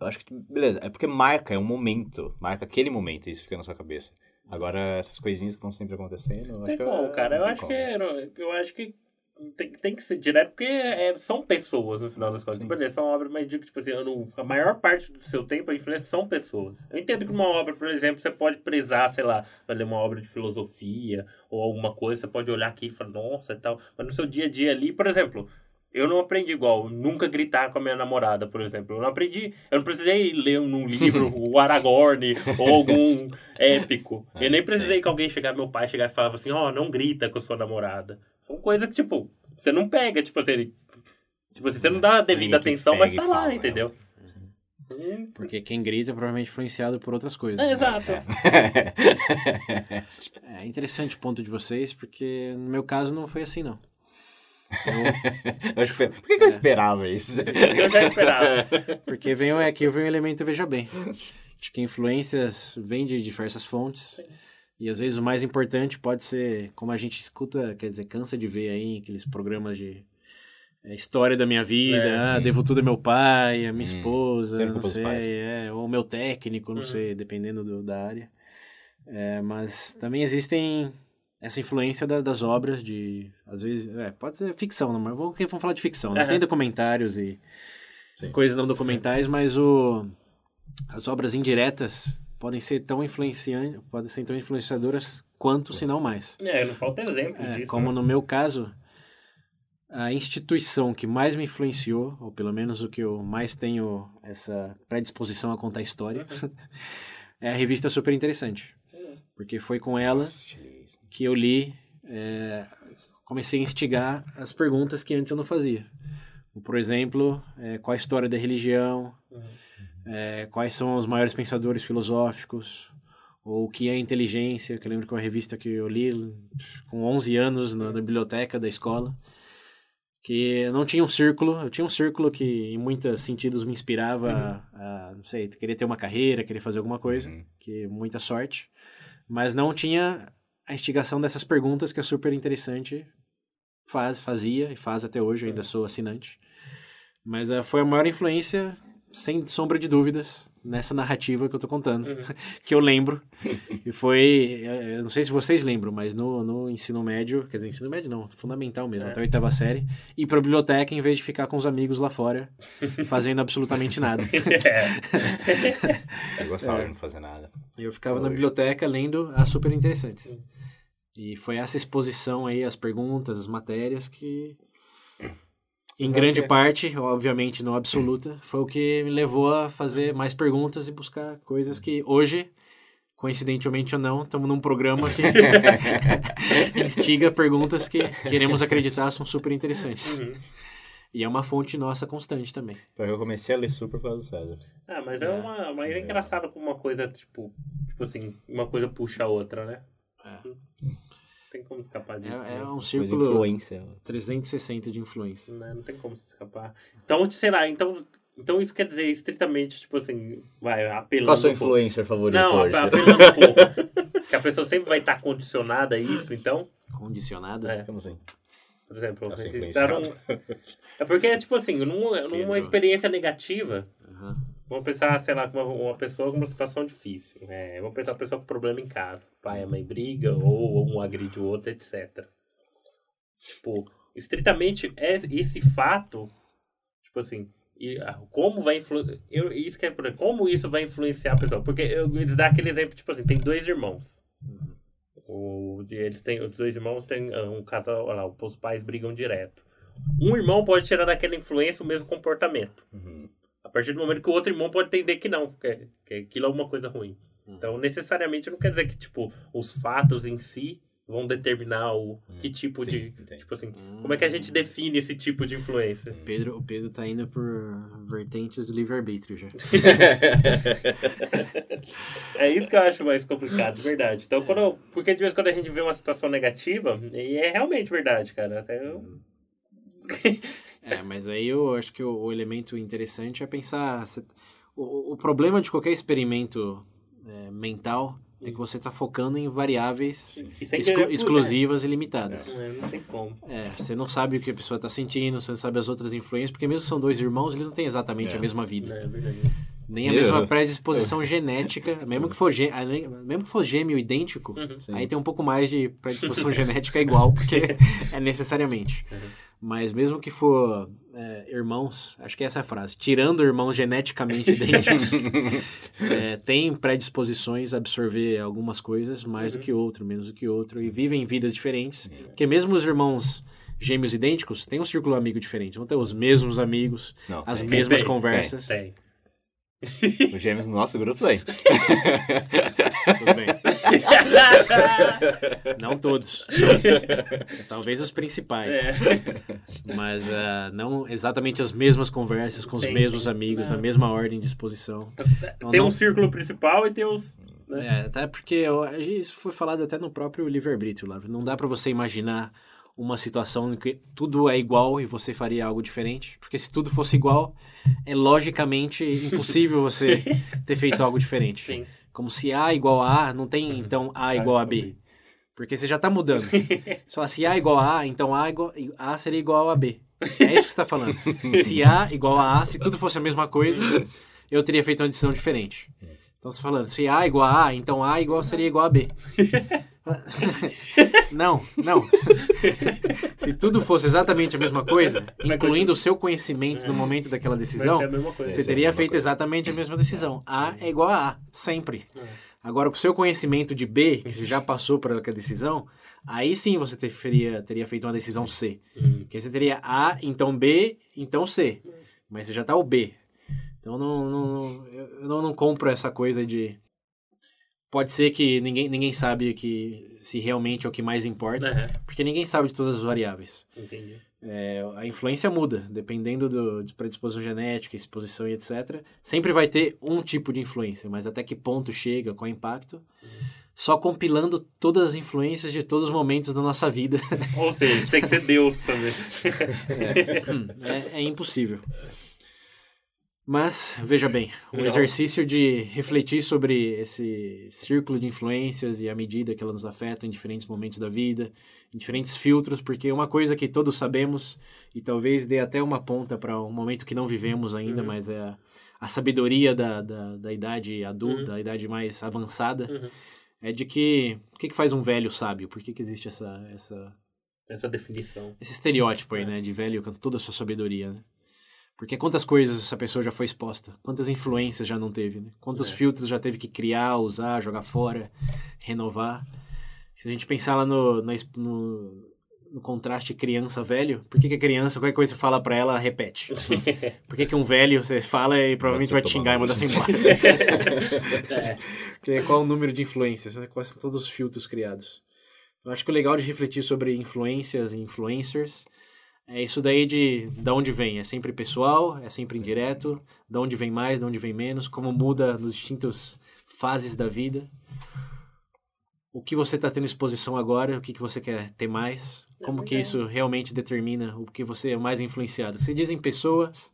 eu acho que, beleza, é porque marca, é um momento, marca aquele momento, e isso fica na sua cabeça. Agora, essas coisinhas que vão sempre acontecendo, acho Tem como, é- cara. Eu acho como. que, é, eu acho que tem, tem que ser direto, porque é, são pessoas no final das contas. Beleza, são obras, mas digo, tipo assim, não- a maior parte do seu tempo, a influência são pessoas. Eu entendo que numa obra, por exemplo, você pode prezar, sei lá, vai ler uma obra de filosofia ou alguma coisa, você pode olhar aqui e falar, nossa e tal. Mas no seu dia a dia ali, por exemplo, eu não aprendi igual, nunca gritar com a minha namorada, por exemplo. Eu não aprendi, eu não precisei ler num livro o Aragorn ou algum épico. Eu nem É, precisei que alguém chegar, meu pai chegar e falava assim, ó, não grita com a sua namorada. São coisas que, tipo, você não pega, tipo assim, tipo assim, você não dá a devida que atenção, mas tá lá, fala, entendeu? Hum, Porque quem grita é provavelmente influenciado por outras coisas. É, exato. É interessante o ponto de vocês, porque no meu caso não foi assim, não. Eu esper- Por que, que eu esperava isso? Eu já esperava. Porque vem, é aqui vem o elemento veja bem. De que influências vêm de diversas fontes. E às vezes o mais importante pode ser, como a gente escuta, quer dizer, cansa de ver aí aqueles programas de é, história da minha vida, É. ah, devo tudo ao meu pai, a minha Hum. esposa, Sempre não sei, pais. é, ou meu técnico, não Uhum. sei, dependendo do- da área. É, mas também existem essa influência da- das obras de, às vezes, é, pode ser ficção, não, mas vamos, vamos falar de ficção, né? Tem documentários e Sim. coisas não documentais, mas o, as obras indiretas podem ser tão influenciantes, podem ser tão influenciadoras quanto, se não mais. É, não falta exemplo É, disso. como né? no meu caso, a instituição que mais me influenciou, ou pelo menos o que eu mais tenho essa predisposição a contar história, é a revista Super Interessante. Porque foi com ela Nossa, que eu li, é, comecei a instigar as perguntas que antes eu não fazia. Por exemplo, é, qual a história da religião, Uhum. É, quais são os maiores pensadores filosóficos, ou o que é inteligência, que eu lembro que é uma revista que eu li com 11 anos na, na biblioteca da escola. que não tinha um círculo. Eu tinha um círculo que, em muitos sentidos, me inspirava a, a, não sei, querer ter uma carreira, querer fazer alguma coisa, Uhum. que muita sorte. Mas não tinha a instigação dessas perguntas que é super interessante. Faz, fazia e faz até hoje, eu ainda sou assinante. Mas eh, foi a maior influência, sem sombra de dúvidas, nessa narrativa que eu tô contando, que eu lembro. e foi, eu não sei se vocês lembram, mas no, no ensino médio, quer dizer, ensino médio não, fundamental mesmo, É. até a oitava série, ir pra biblioteca em vez de ficar com os amigos lá fora, fazendo absolutamente nada. É. Eu gostava de não fazer nada. Eu ficava na biblioteca lendo as super interessantes. E foi essa exposição aí, as perguntas, as matérias, que em Não, grande é- parte, obviamente não absoluta, foi o que me levou a fazer mais perguntas e buscar coisas que hoje, coincidentemente ou não, estamos num programa que instiga perguntas que queremos acreditar são super interessantes. Uhum. E é uma fonte nossa constante também. Eu comecei a ler super por causa do César. Ah, mas é, uma. Mas é engraçado como uma coisa, tipo. Tipo assim, uma coisa puxa a outra, né? É. Não tem como escapar disso. É, é né? um Coisa círculo influência. 360 de influência. Né? Não tem como se escapar. Então, sei lá, então. Então isso quer dizer estritamente, tipo assim, vai apelando. Qual a sua um pouco. influencer favorita Não, hoje? apelando um pouco. que a pessoa sempre vai estar condicionada a isso, então. Condicionada. É. Como assim? Por exemplo, Tá eles deram- É porque, tipo assim, numa, numa experiência negativa, Aham. Vamos pensar, sei lá, uma, uma pessoa com uma situação difícil. É, vamos pensar uma pessoa com problema em casa. Pai e mãe briga, ou um agride o outro, etc. Tipo, estritamente, esse fato, tipo assim, e, ah, como vai influenciar. Isso que é, exemplo, como isso vai influenciar a pessoa? Porque eu, eles dão aquele exemplo, tipo assim, tem dois irmãos. O, eles têm, os dois irmãos têm ah, um casal, lá, os pais brigam direto. Um irmão pode tirar daquela influência o mesmo comportamento. Uhum. A partir do momento que o outro irmão pode entender que não, que, que aquilo é uma coisa ruim. Então, necessariamente, não quer dizer que, tipo, os fatos em si vão determinar o que tipo sim, de... entendi. Tipo assim, como é que a gente define esse tipo de influência? Pedro, o Pedro tá indo por vertentes do livre-arbítrio já. É isso que eu acho mais complicado, de verdade. Então, quando eu- porque de vez em quando a gente vê uma situação negativa, e é realmente verdade, cara. Até eu... É, mas aí eu acho que o, o elemento interessante é pensar. cê- o, o problema de qualquer experimento é, mental é que você está focando em variáveis exclu- por- exclusivas e limitadas. É, não tem como. É, você não sabe o que a pessoa está sentindo, você não sabe as outras influências, porque mesmo que são dois irmãos, eles não têm exatamente É. a mesma vida. É verdade. Nem a mesma predisposição genética, mesmo que for, mesmo que for gêmeo idêntico, Uhum. Aí tem um pouco mais de predisposição genética igual, porque é necessariamente. Uhum. Mas mesmo que for é, irmãos, acho que essa é a frase, tirando irmãos geneticamente idênticos, é, tem predisposições a absorver algumas coisas mais do Uhum. que outro, menos do que outro, e vivem vidas diferentes. Porque mesmo os irmãos gêmeos idênticos têm um círculo amigo diferente, vão ter os mesmos amigos, Não, as tem. mesmas tem, conversas. Tem. Os gêmeos no nosso grupo tem. Tudo bem. Não todos. Talvez os principais. É. Mas ah, não exatamente as mesmas conversas com os Sim, mesmos sim. amigos, Não. na mesma ordem de disposição. Não, Tem não- um círculo principal e tem os. Né? É, até porque eu- isso foi falado até no próprio livre-arbítrio lá. Não dá pra você imaginar uma situação em que tudo é igual e você faria algo diferente. Porque se tudo fosse igual, é logicamente impossível você ter feito algo diferente. Sim. Como se A igual a A, não tem então A igual a B. Porque você já tá mudando. Você fala, se A igual a A, então A, igual, a seria igual a B. É isso que você está falando. Se A igual a A, se tudo fosse a mesma coisa, eu teria feito uma decisão diferente. Então você falando, se A igual a A, então A igual seria igual a B. não, não. se tudo fosse exatamente a mesma coisa, incluindo o seu conhecimento no momento daquela decisão, você é teria feito exatamente a mesma decisão. A é igual a A, sempre. É. Agora, com o seu conhecimento de B, que você já passou por aquela decisão, aí sim você teria, teria feito uma decisão C. Porque você teria A, então B, então C. Mas você já tá o B. Então não, não, eu não, não compro essa coisa de. Pode ser que ninguém, ninguém sabe que se realmente é o que mais importa, É, porque ninguém sabe de todas as variáveis. entendi. É, a influência muda, dependendo do, de predisposição genética, exposição e etc. Sempre vai ter um tipo de influência, mas até que ponto chega, qual é o impacto, só compilando todas as influências de todos os momentos da nossa vida. Ou seja, tem que ser Deus também. é, é impossível. Mas, veja bem, o exercício de refletir sobre esse círculo de influências e a medida que ela nos afeta em diferentes momentos da vida, em diferentes filtros, porque uma coisa que todos sabemos, e talvez dê até uma ponta para um momento que não vivemos ainda, Uhum. mas é a, a sabedoria da, da, da idade adulta, Uhum. da idade mais avançada, Uhum. é de que o que, que faz um velho sábio? Por que, que existe essa, essa, Essa definição. esse estereótipo aí, É. né, de velho com toda a sua sabedoria, né? Porque quantas coisas essa pessoa já foi exposta, quantas influências já não teve, né? Quantos É. filtros já teve que criar, usar, jogar fora, renovar. Se a gente pensar lá no, no, no contraste criança-velho, por que, que a criança, qualquer coisa que você fala pra ela, ela repete? Por que, que um velho você fala e provavelmente vai te xingar e mandar você embora? É. Qual o número de influências, né? Quais são todos os filtros criados. Eu acho que o legal de refletir sobre influências e influencers é isso daí de da onde vem. É sempre pessoal, é sempre indireto, da onde vem mais, da onde vem menos, como muda nos distintos fases da vida. O que você está tendo exposição agora, o que, que você quer ter mais, É como que verdade. isso realmente determina o que você é mais influenciado. Você dizem pessoas,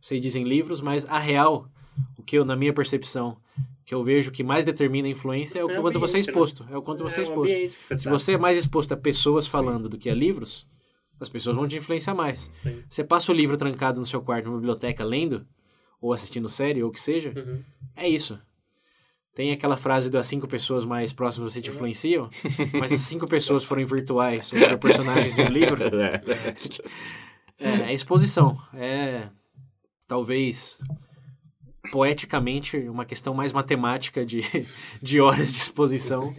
você dizem livros, mas a real, o que eu, na minha percepção, que eu vejo que mais determina a influência é o É quanto você é né? exposto. É o quanto você é É, exposto. Se tá. você é mais exposto a pessoas falando do que a livros, as pessoas vão te influenciar mais. Sim. Você passa o livro trancado no seu quarto, numa biblioteca, lendo, ou assistindo série, ou o que seja, Uhum. é isso. Tem aquela frase das cinco pessoas mais próximas você te influenciam, mas as cinco pessoas foram virtuais ou foram personagens de um livro. É, é exposição. É, talvez, poeticamente, uma questão mais matemática de, de horas de exposição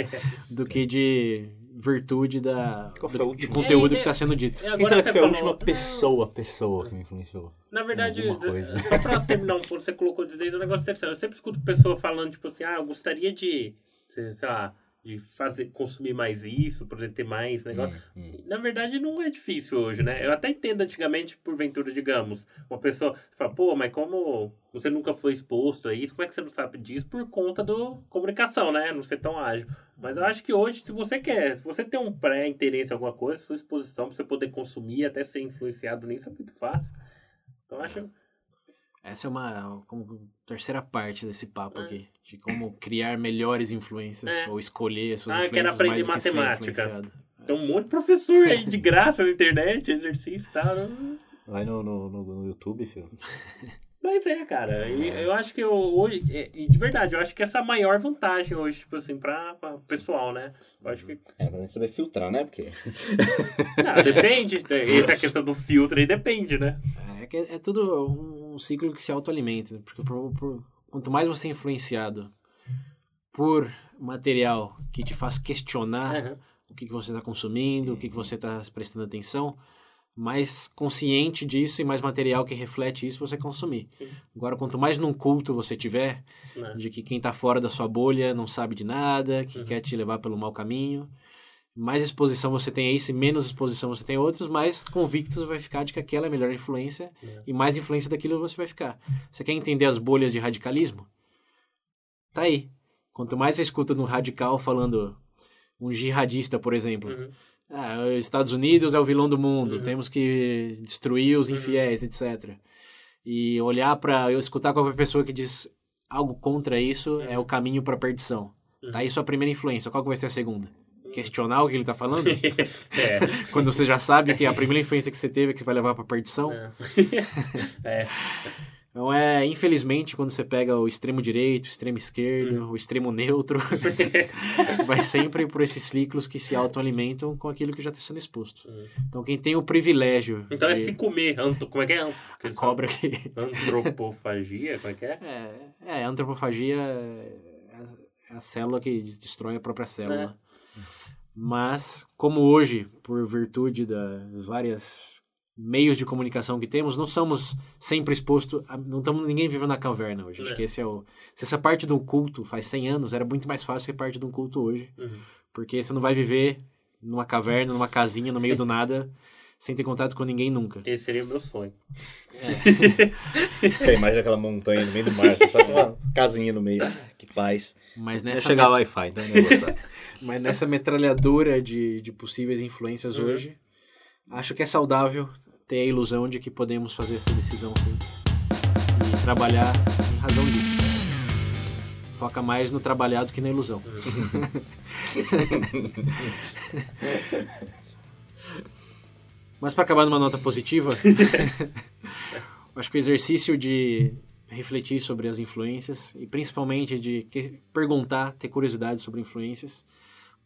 do que de virtude da, Qual foi do, a do última? conteúdo É, que está sendo dito. E Quem agora será você que foi a falou- última pessoa, pessoa que me influenciou? Na verdade, Alguma coisa. só pra terminar um ponto, você colocou desde um negócio interessante. Eu sempre escuto pessoa falando, tipo assim, ah, eu gostaria de, sei sei lá, de fazer, consumir mais isso, por exemplo, ter mais negócio. Hum, hum. Na verdade, não é difícil hoje, né? Eu até entendo antigamente, porventura, digamos, uma pessoa fala, pô, mas como você nunca foi exposto a isso, como é que você não sabe disso? Por conta do comunicação, né? Não ser tão ágil. Mas eu acho que hoje, se você quer, se você tem um pré-interesse em alguma coisa, sua exposição pra você poder consumir, até ser influenciado nisso, é muito fácil. Então, eu acho... Essa é uma como, terceira parte desse papo É. aqui, de como criar melhores influências É. ou escolher as suas Ah, eu quero influências aprender mais do que ser matemática. Tem um monte de professor aí de graça na internet, exercício e tal. Vai no, no, no, no YouTube, filho. Mas é, cara. E eu acho que eu, hoje, e de verdade, eu acho que essa é a maior vantagem hoje, tipo assim, pra, pra pessoal, né? Eu acho que. É, também saber filtrar, né? Porque... Não, depende. Essa é a questão do filtro aí depende, né? É, que é tudo um ciclo que se autoalimenta, porque por- por- quanto mais você é influenciado por material que te faz questionar Aham. o que, que você está consumindo, o que, que você está prestando atenção, mais consciente disso e mais material que reflete isso você consumir. Sim. Agora, quanto mais num culto você tiver, Né? de que quem está fora da sua bolha não sabe de nada, que Uhum. quer te levar pelo mau caminho, mais exposição você tem a isso e menos exposição você tem a outros, mais convicto você vai ficar de que aquela é a melhor influência É. e mais influência daquilo você vai ficar. Você quer entender as bolhas de radicalismo? Tá aí. Quanto mais você escuta no radical falando um jihadista, por exemplo, Uhum. ah, os Estados Unidos é o vilão do mundo, Uhum. temos que destruir os Uhum. infiéis, etc. E olhar para eu escutar qualquer pessoa que diz algo contra isso é o caminho para perdição. Uhum. Tá aí sua primeira influência. Qual que vai ser a segunda? Questionar o que ele tá falando? É. Quando você já sabe que a primeira influência que você teve é que vai levar para perdição? É. é. Então é, infelizmente, quando você pega o extremo direito, o extremo esquerdo, Uhum. o extremo neutro, vai sempre por esses ciclos que se autoalimentam com aquilo que já está sendo exposto. Uhum. Então quem tem o privilégio Então é de se comer. Anto, como é que é? A cobra que? Antropofagia? Como é que é? É, é, antropofagia é a, é a célula que destrói a própria célula. Mas, como hoje, por virtude das várias meios de comunicação que temos, não somos sempre expostos, a, não estamos ninguém vive na caverna hoje. Acho É. que esse é o se essa parte do culto faz 100 anos, era muito mais fácil que parte de um culto hoje, Uhum. porque você não vai viver numa caverna, numa casinha no meio do nada, sem ter contato com ninguém nunca. Esse seria o meu sonho. Tem mais daquela montanha no meio do mar, só tem uma casinha no meio. Que paz. Mas Ia nessa, chegar o Wi-Fi, então não ia gostar. mas nessa metralhadora de, de possíveis influências Uhum. hoje, acho que é saudável ter a ilusão de que podemos fazer essa decisão sim. E trabalhar em razão disso. Foca mais no trabalhar do que na ilusão. Mas para acabar numa nota positiva, acho que o exercício de refletir sobre as influências e principalmente de que- perguntar, ter curiosidade sobre influências,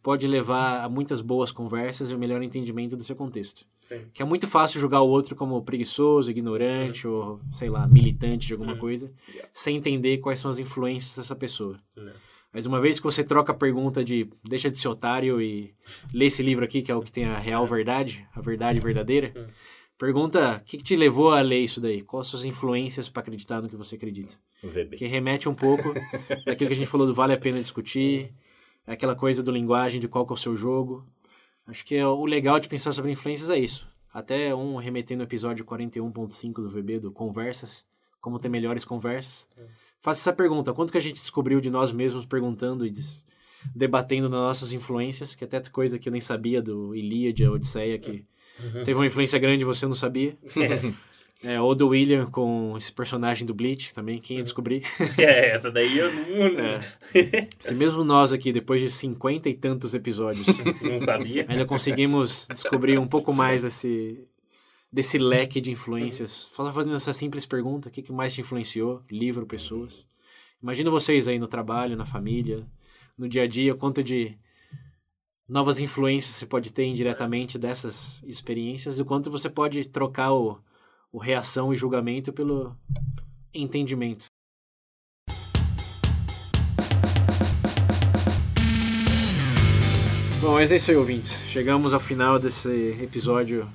pode levar a muitas boas conversas e o melhor entendimento do seu contexto. Sim. Que é muito fácil julgar o outro como preguiçoso, ignorante ou, sei lá, militante de alguma coisa, sem entender quais são as influências dessa pessoa. É. Mas uma vez que você troca a pergunta de deixa de ser otário e lê esse livro aqui, que é o que tem a real verdade, a verdade verdadeira, Hum. pergunta o que, que te levou a ler isso daí? Quais suas influências para acreditar no que você acredita? O VB. Que remete um pouco daquilo que a gente falou do vale a pena discutir, aquela coisa do linguagem, de qual que é o seu jogo. Acho que é o legal de pensar sobre influências é isso. Até um remetendo ao episódio 41.5 do VB, do Conversas, como ter melhores conversas. Faça essa pergunta, quanto que a gente descobriu de nós mesmos perguntando e debatendo nas nossas influências, que é até coisa que eu nem sabia do Ilíade, a Odisseia, que teve uma influência grande e você não sabia. É, ou do William com esse personagem do Bleach também, quem ia descobrir? É, essa daí eu não, É. Se mesmo nós aqui, depois de cinquenta e tantos episódios, não sabia. ainda conseguimos descobrir um pouco mais desse, desse leque de influências, só fazendo essa simples pergunta, o que, que mais te influenciou? Livro, pessoas? Imagina vocês aí no trabalho, na família, no dia a dia, quanto de novas influências você pode ter indiretamente dessas experiências e o quanto você pode trocar o, o reação e julgamento pelo entendimento. Bom, mas é isso aí, ouvintes. Chegamos ao final desse episódio.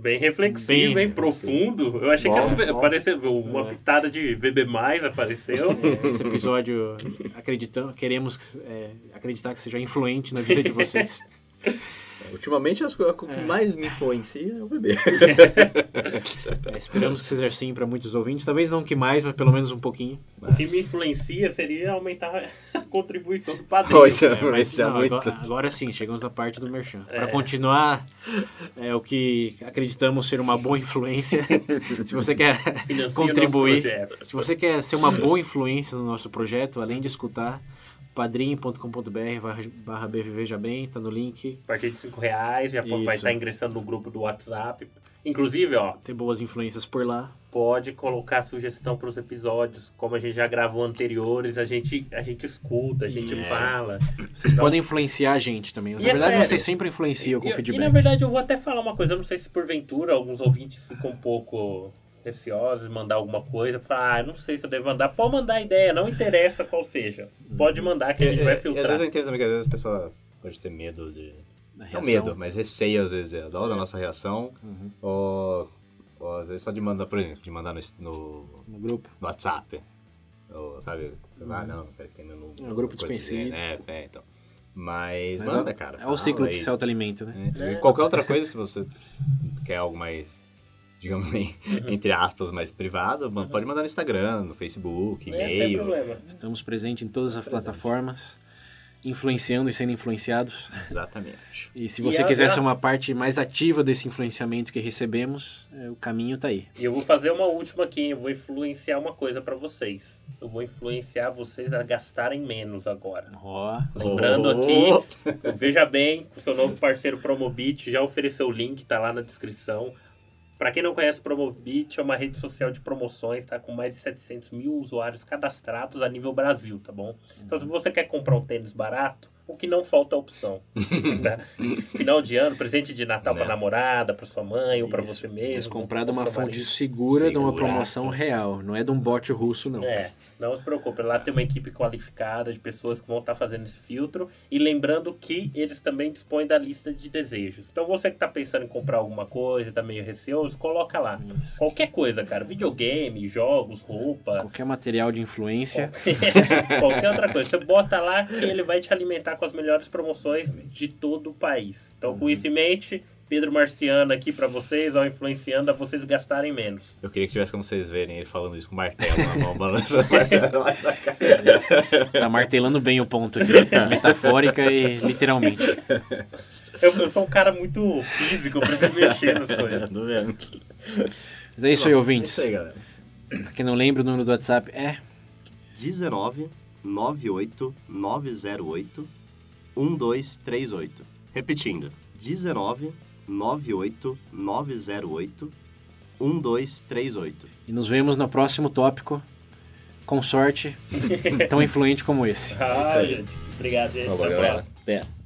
Bem reflexivo, Bem hein? Profundo. Eu achei que era um, Bom, V- bom. apareceu uma É. pitada de VB+, apareceu. É, Esse episódio, acreditamos, queremos que- é, acreditar que seja influente na vida de vocês. Ultimamente, as coisas que mais me influencia é o VB. É, esperamos que seja assim para muitos ouvintes. Talvez não que mais, mas pelo menos um pouquinho. O que me influencia seria aumentar a contribuição do padrinho. Pois é, É, mas é não, muito. agora, agora sim, chegamos na parte do merchan. É. Para continuar é, o que acreditamos ser uma boa influência, se você quer Financia o contribuir, se você quer ser uma boa influência no nosso projeto, além de escutar, padrim.com.br barra- Bem, tá no link. A partir de 5 reais, já pode- vai Isso. estar ingressando no grupo do WhatsApp. Inclusive, ó, Tem boas influências por lá. pode colocar sugestão para os episódios, como a gente já gravou anteriores, a gente, a gente escuta, a gente É. fala. Vocês Então, podem influenciar a gente também. Na é verdade, sério. vocês sempre influenciam com E- feedback. E na verdade eu vou até falar uma coisa, eu não sei se porventura alguns ouvintes ficam um pouco receosos mandar alguma coisa, falar, ah, não sei se eu devo mandar, pode mandar ideia, não interessa qual seja. Pode mandar que a gente É, vai é, e às filtrar. vezes eu entendo também que às vezes a pessoa pode ter medo de. Não medo, mas receio às vezes é, da da nossa reação. Uhum. Ou, ou às vezes só de mandar, por exemplo, de mandar no, no, No grupo. no WhatsApp. Ou, sabe? Ah, não, que ainda não. É um grupo desconhecido. É, é, então. Mas, Mas manda, é, cara. É o ciclo fala que aí. se autoalimenta, né? É, É. e Qualquer outra coisa, se você quer algo mais, digamos, Uhum. entre aspas, mais privado, man- pode mandar no Instagram, no Facebook, É, não tem e-mail. problema. Estamos presentes em todas as Presente. plataformas, influenciando e sendo influenciados. Exatamente. E se E você a- quiser a- ser uma parte mais ativa desse influenciamento que recebemos, é, o caminho tá aí. E eu vou fazer uma última aqui, eu vou influenciar uma coisa pra vocês. Eu vou influenciar vocês a gastarem menos agora. Ó, Lembrando Oh. aqui, Veja Bem, o seu novo parceiro Promobit, já ofereceu o link, tá lá na descrição. Pra quem não conhece, Promobit é uma rede social de promoções, tá com mais de 700 mil usuários cadastrados a nível Brasil, tá bom? Então, se você quer comprar um tênis barato, o que não falta é opção. tá? Final de ano, presente de Natal pra Né. namorada, pra sua mãe ou pra Isso. você mas mesmo. comprar de uma fonte marido. segura, de uma Segura. promoção real, não é de um bot russo, não. É, não se preocupe, lá tem uma equipe qualificada de pessoas que vão estar fazendo esse filtro e lembrando que eles também dispõem da lista de desejos. Então você que está pensando em comprar alguma coisa, está meio receoso, coloca lá. Isso. Qualquer coisa, cara, videogame, jogos, roupa, Qualquer material de influência, qualquer outra coisa. Você bota lá que ele vai te alimentar com as melhores promoções de todo o país. Então, com isso em mente, Pedro Marciano aqui pra vocês, ó, influenciando a vocês gastarem menos. Eu queria que tivesse como vocês verem ele falando isso com martelo na mão, balançando o martelo. Tá martelando bem o ponto aqui. Metafórica e literalmente. Eu, eu sou um cara muito físico, eu preciso mexer nas coisas. Tô vendo. Mas é isso aí, É ouvintes. isso aí, galera. Pra quem não lembra, o número do WhatsApp é 19 98 908 1238. Repetindo, 19 98 908 1238. E nos vemos no próximo tópico. Com sorte, tão influente como esse. Ah, gente. Obrigado, gente. Até a próxima. É.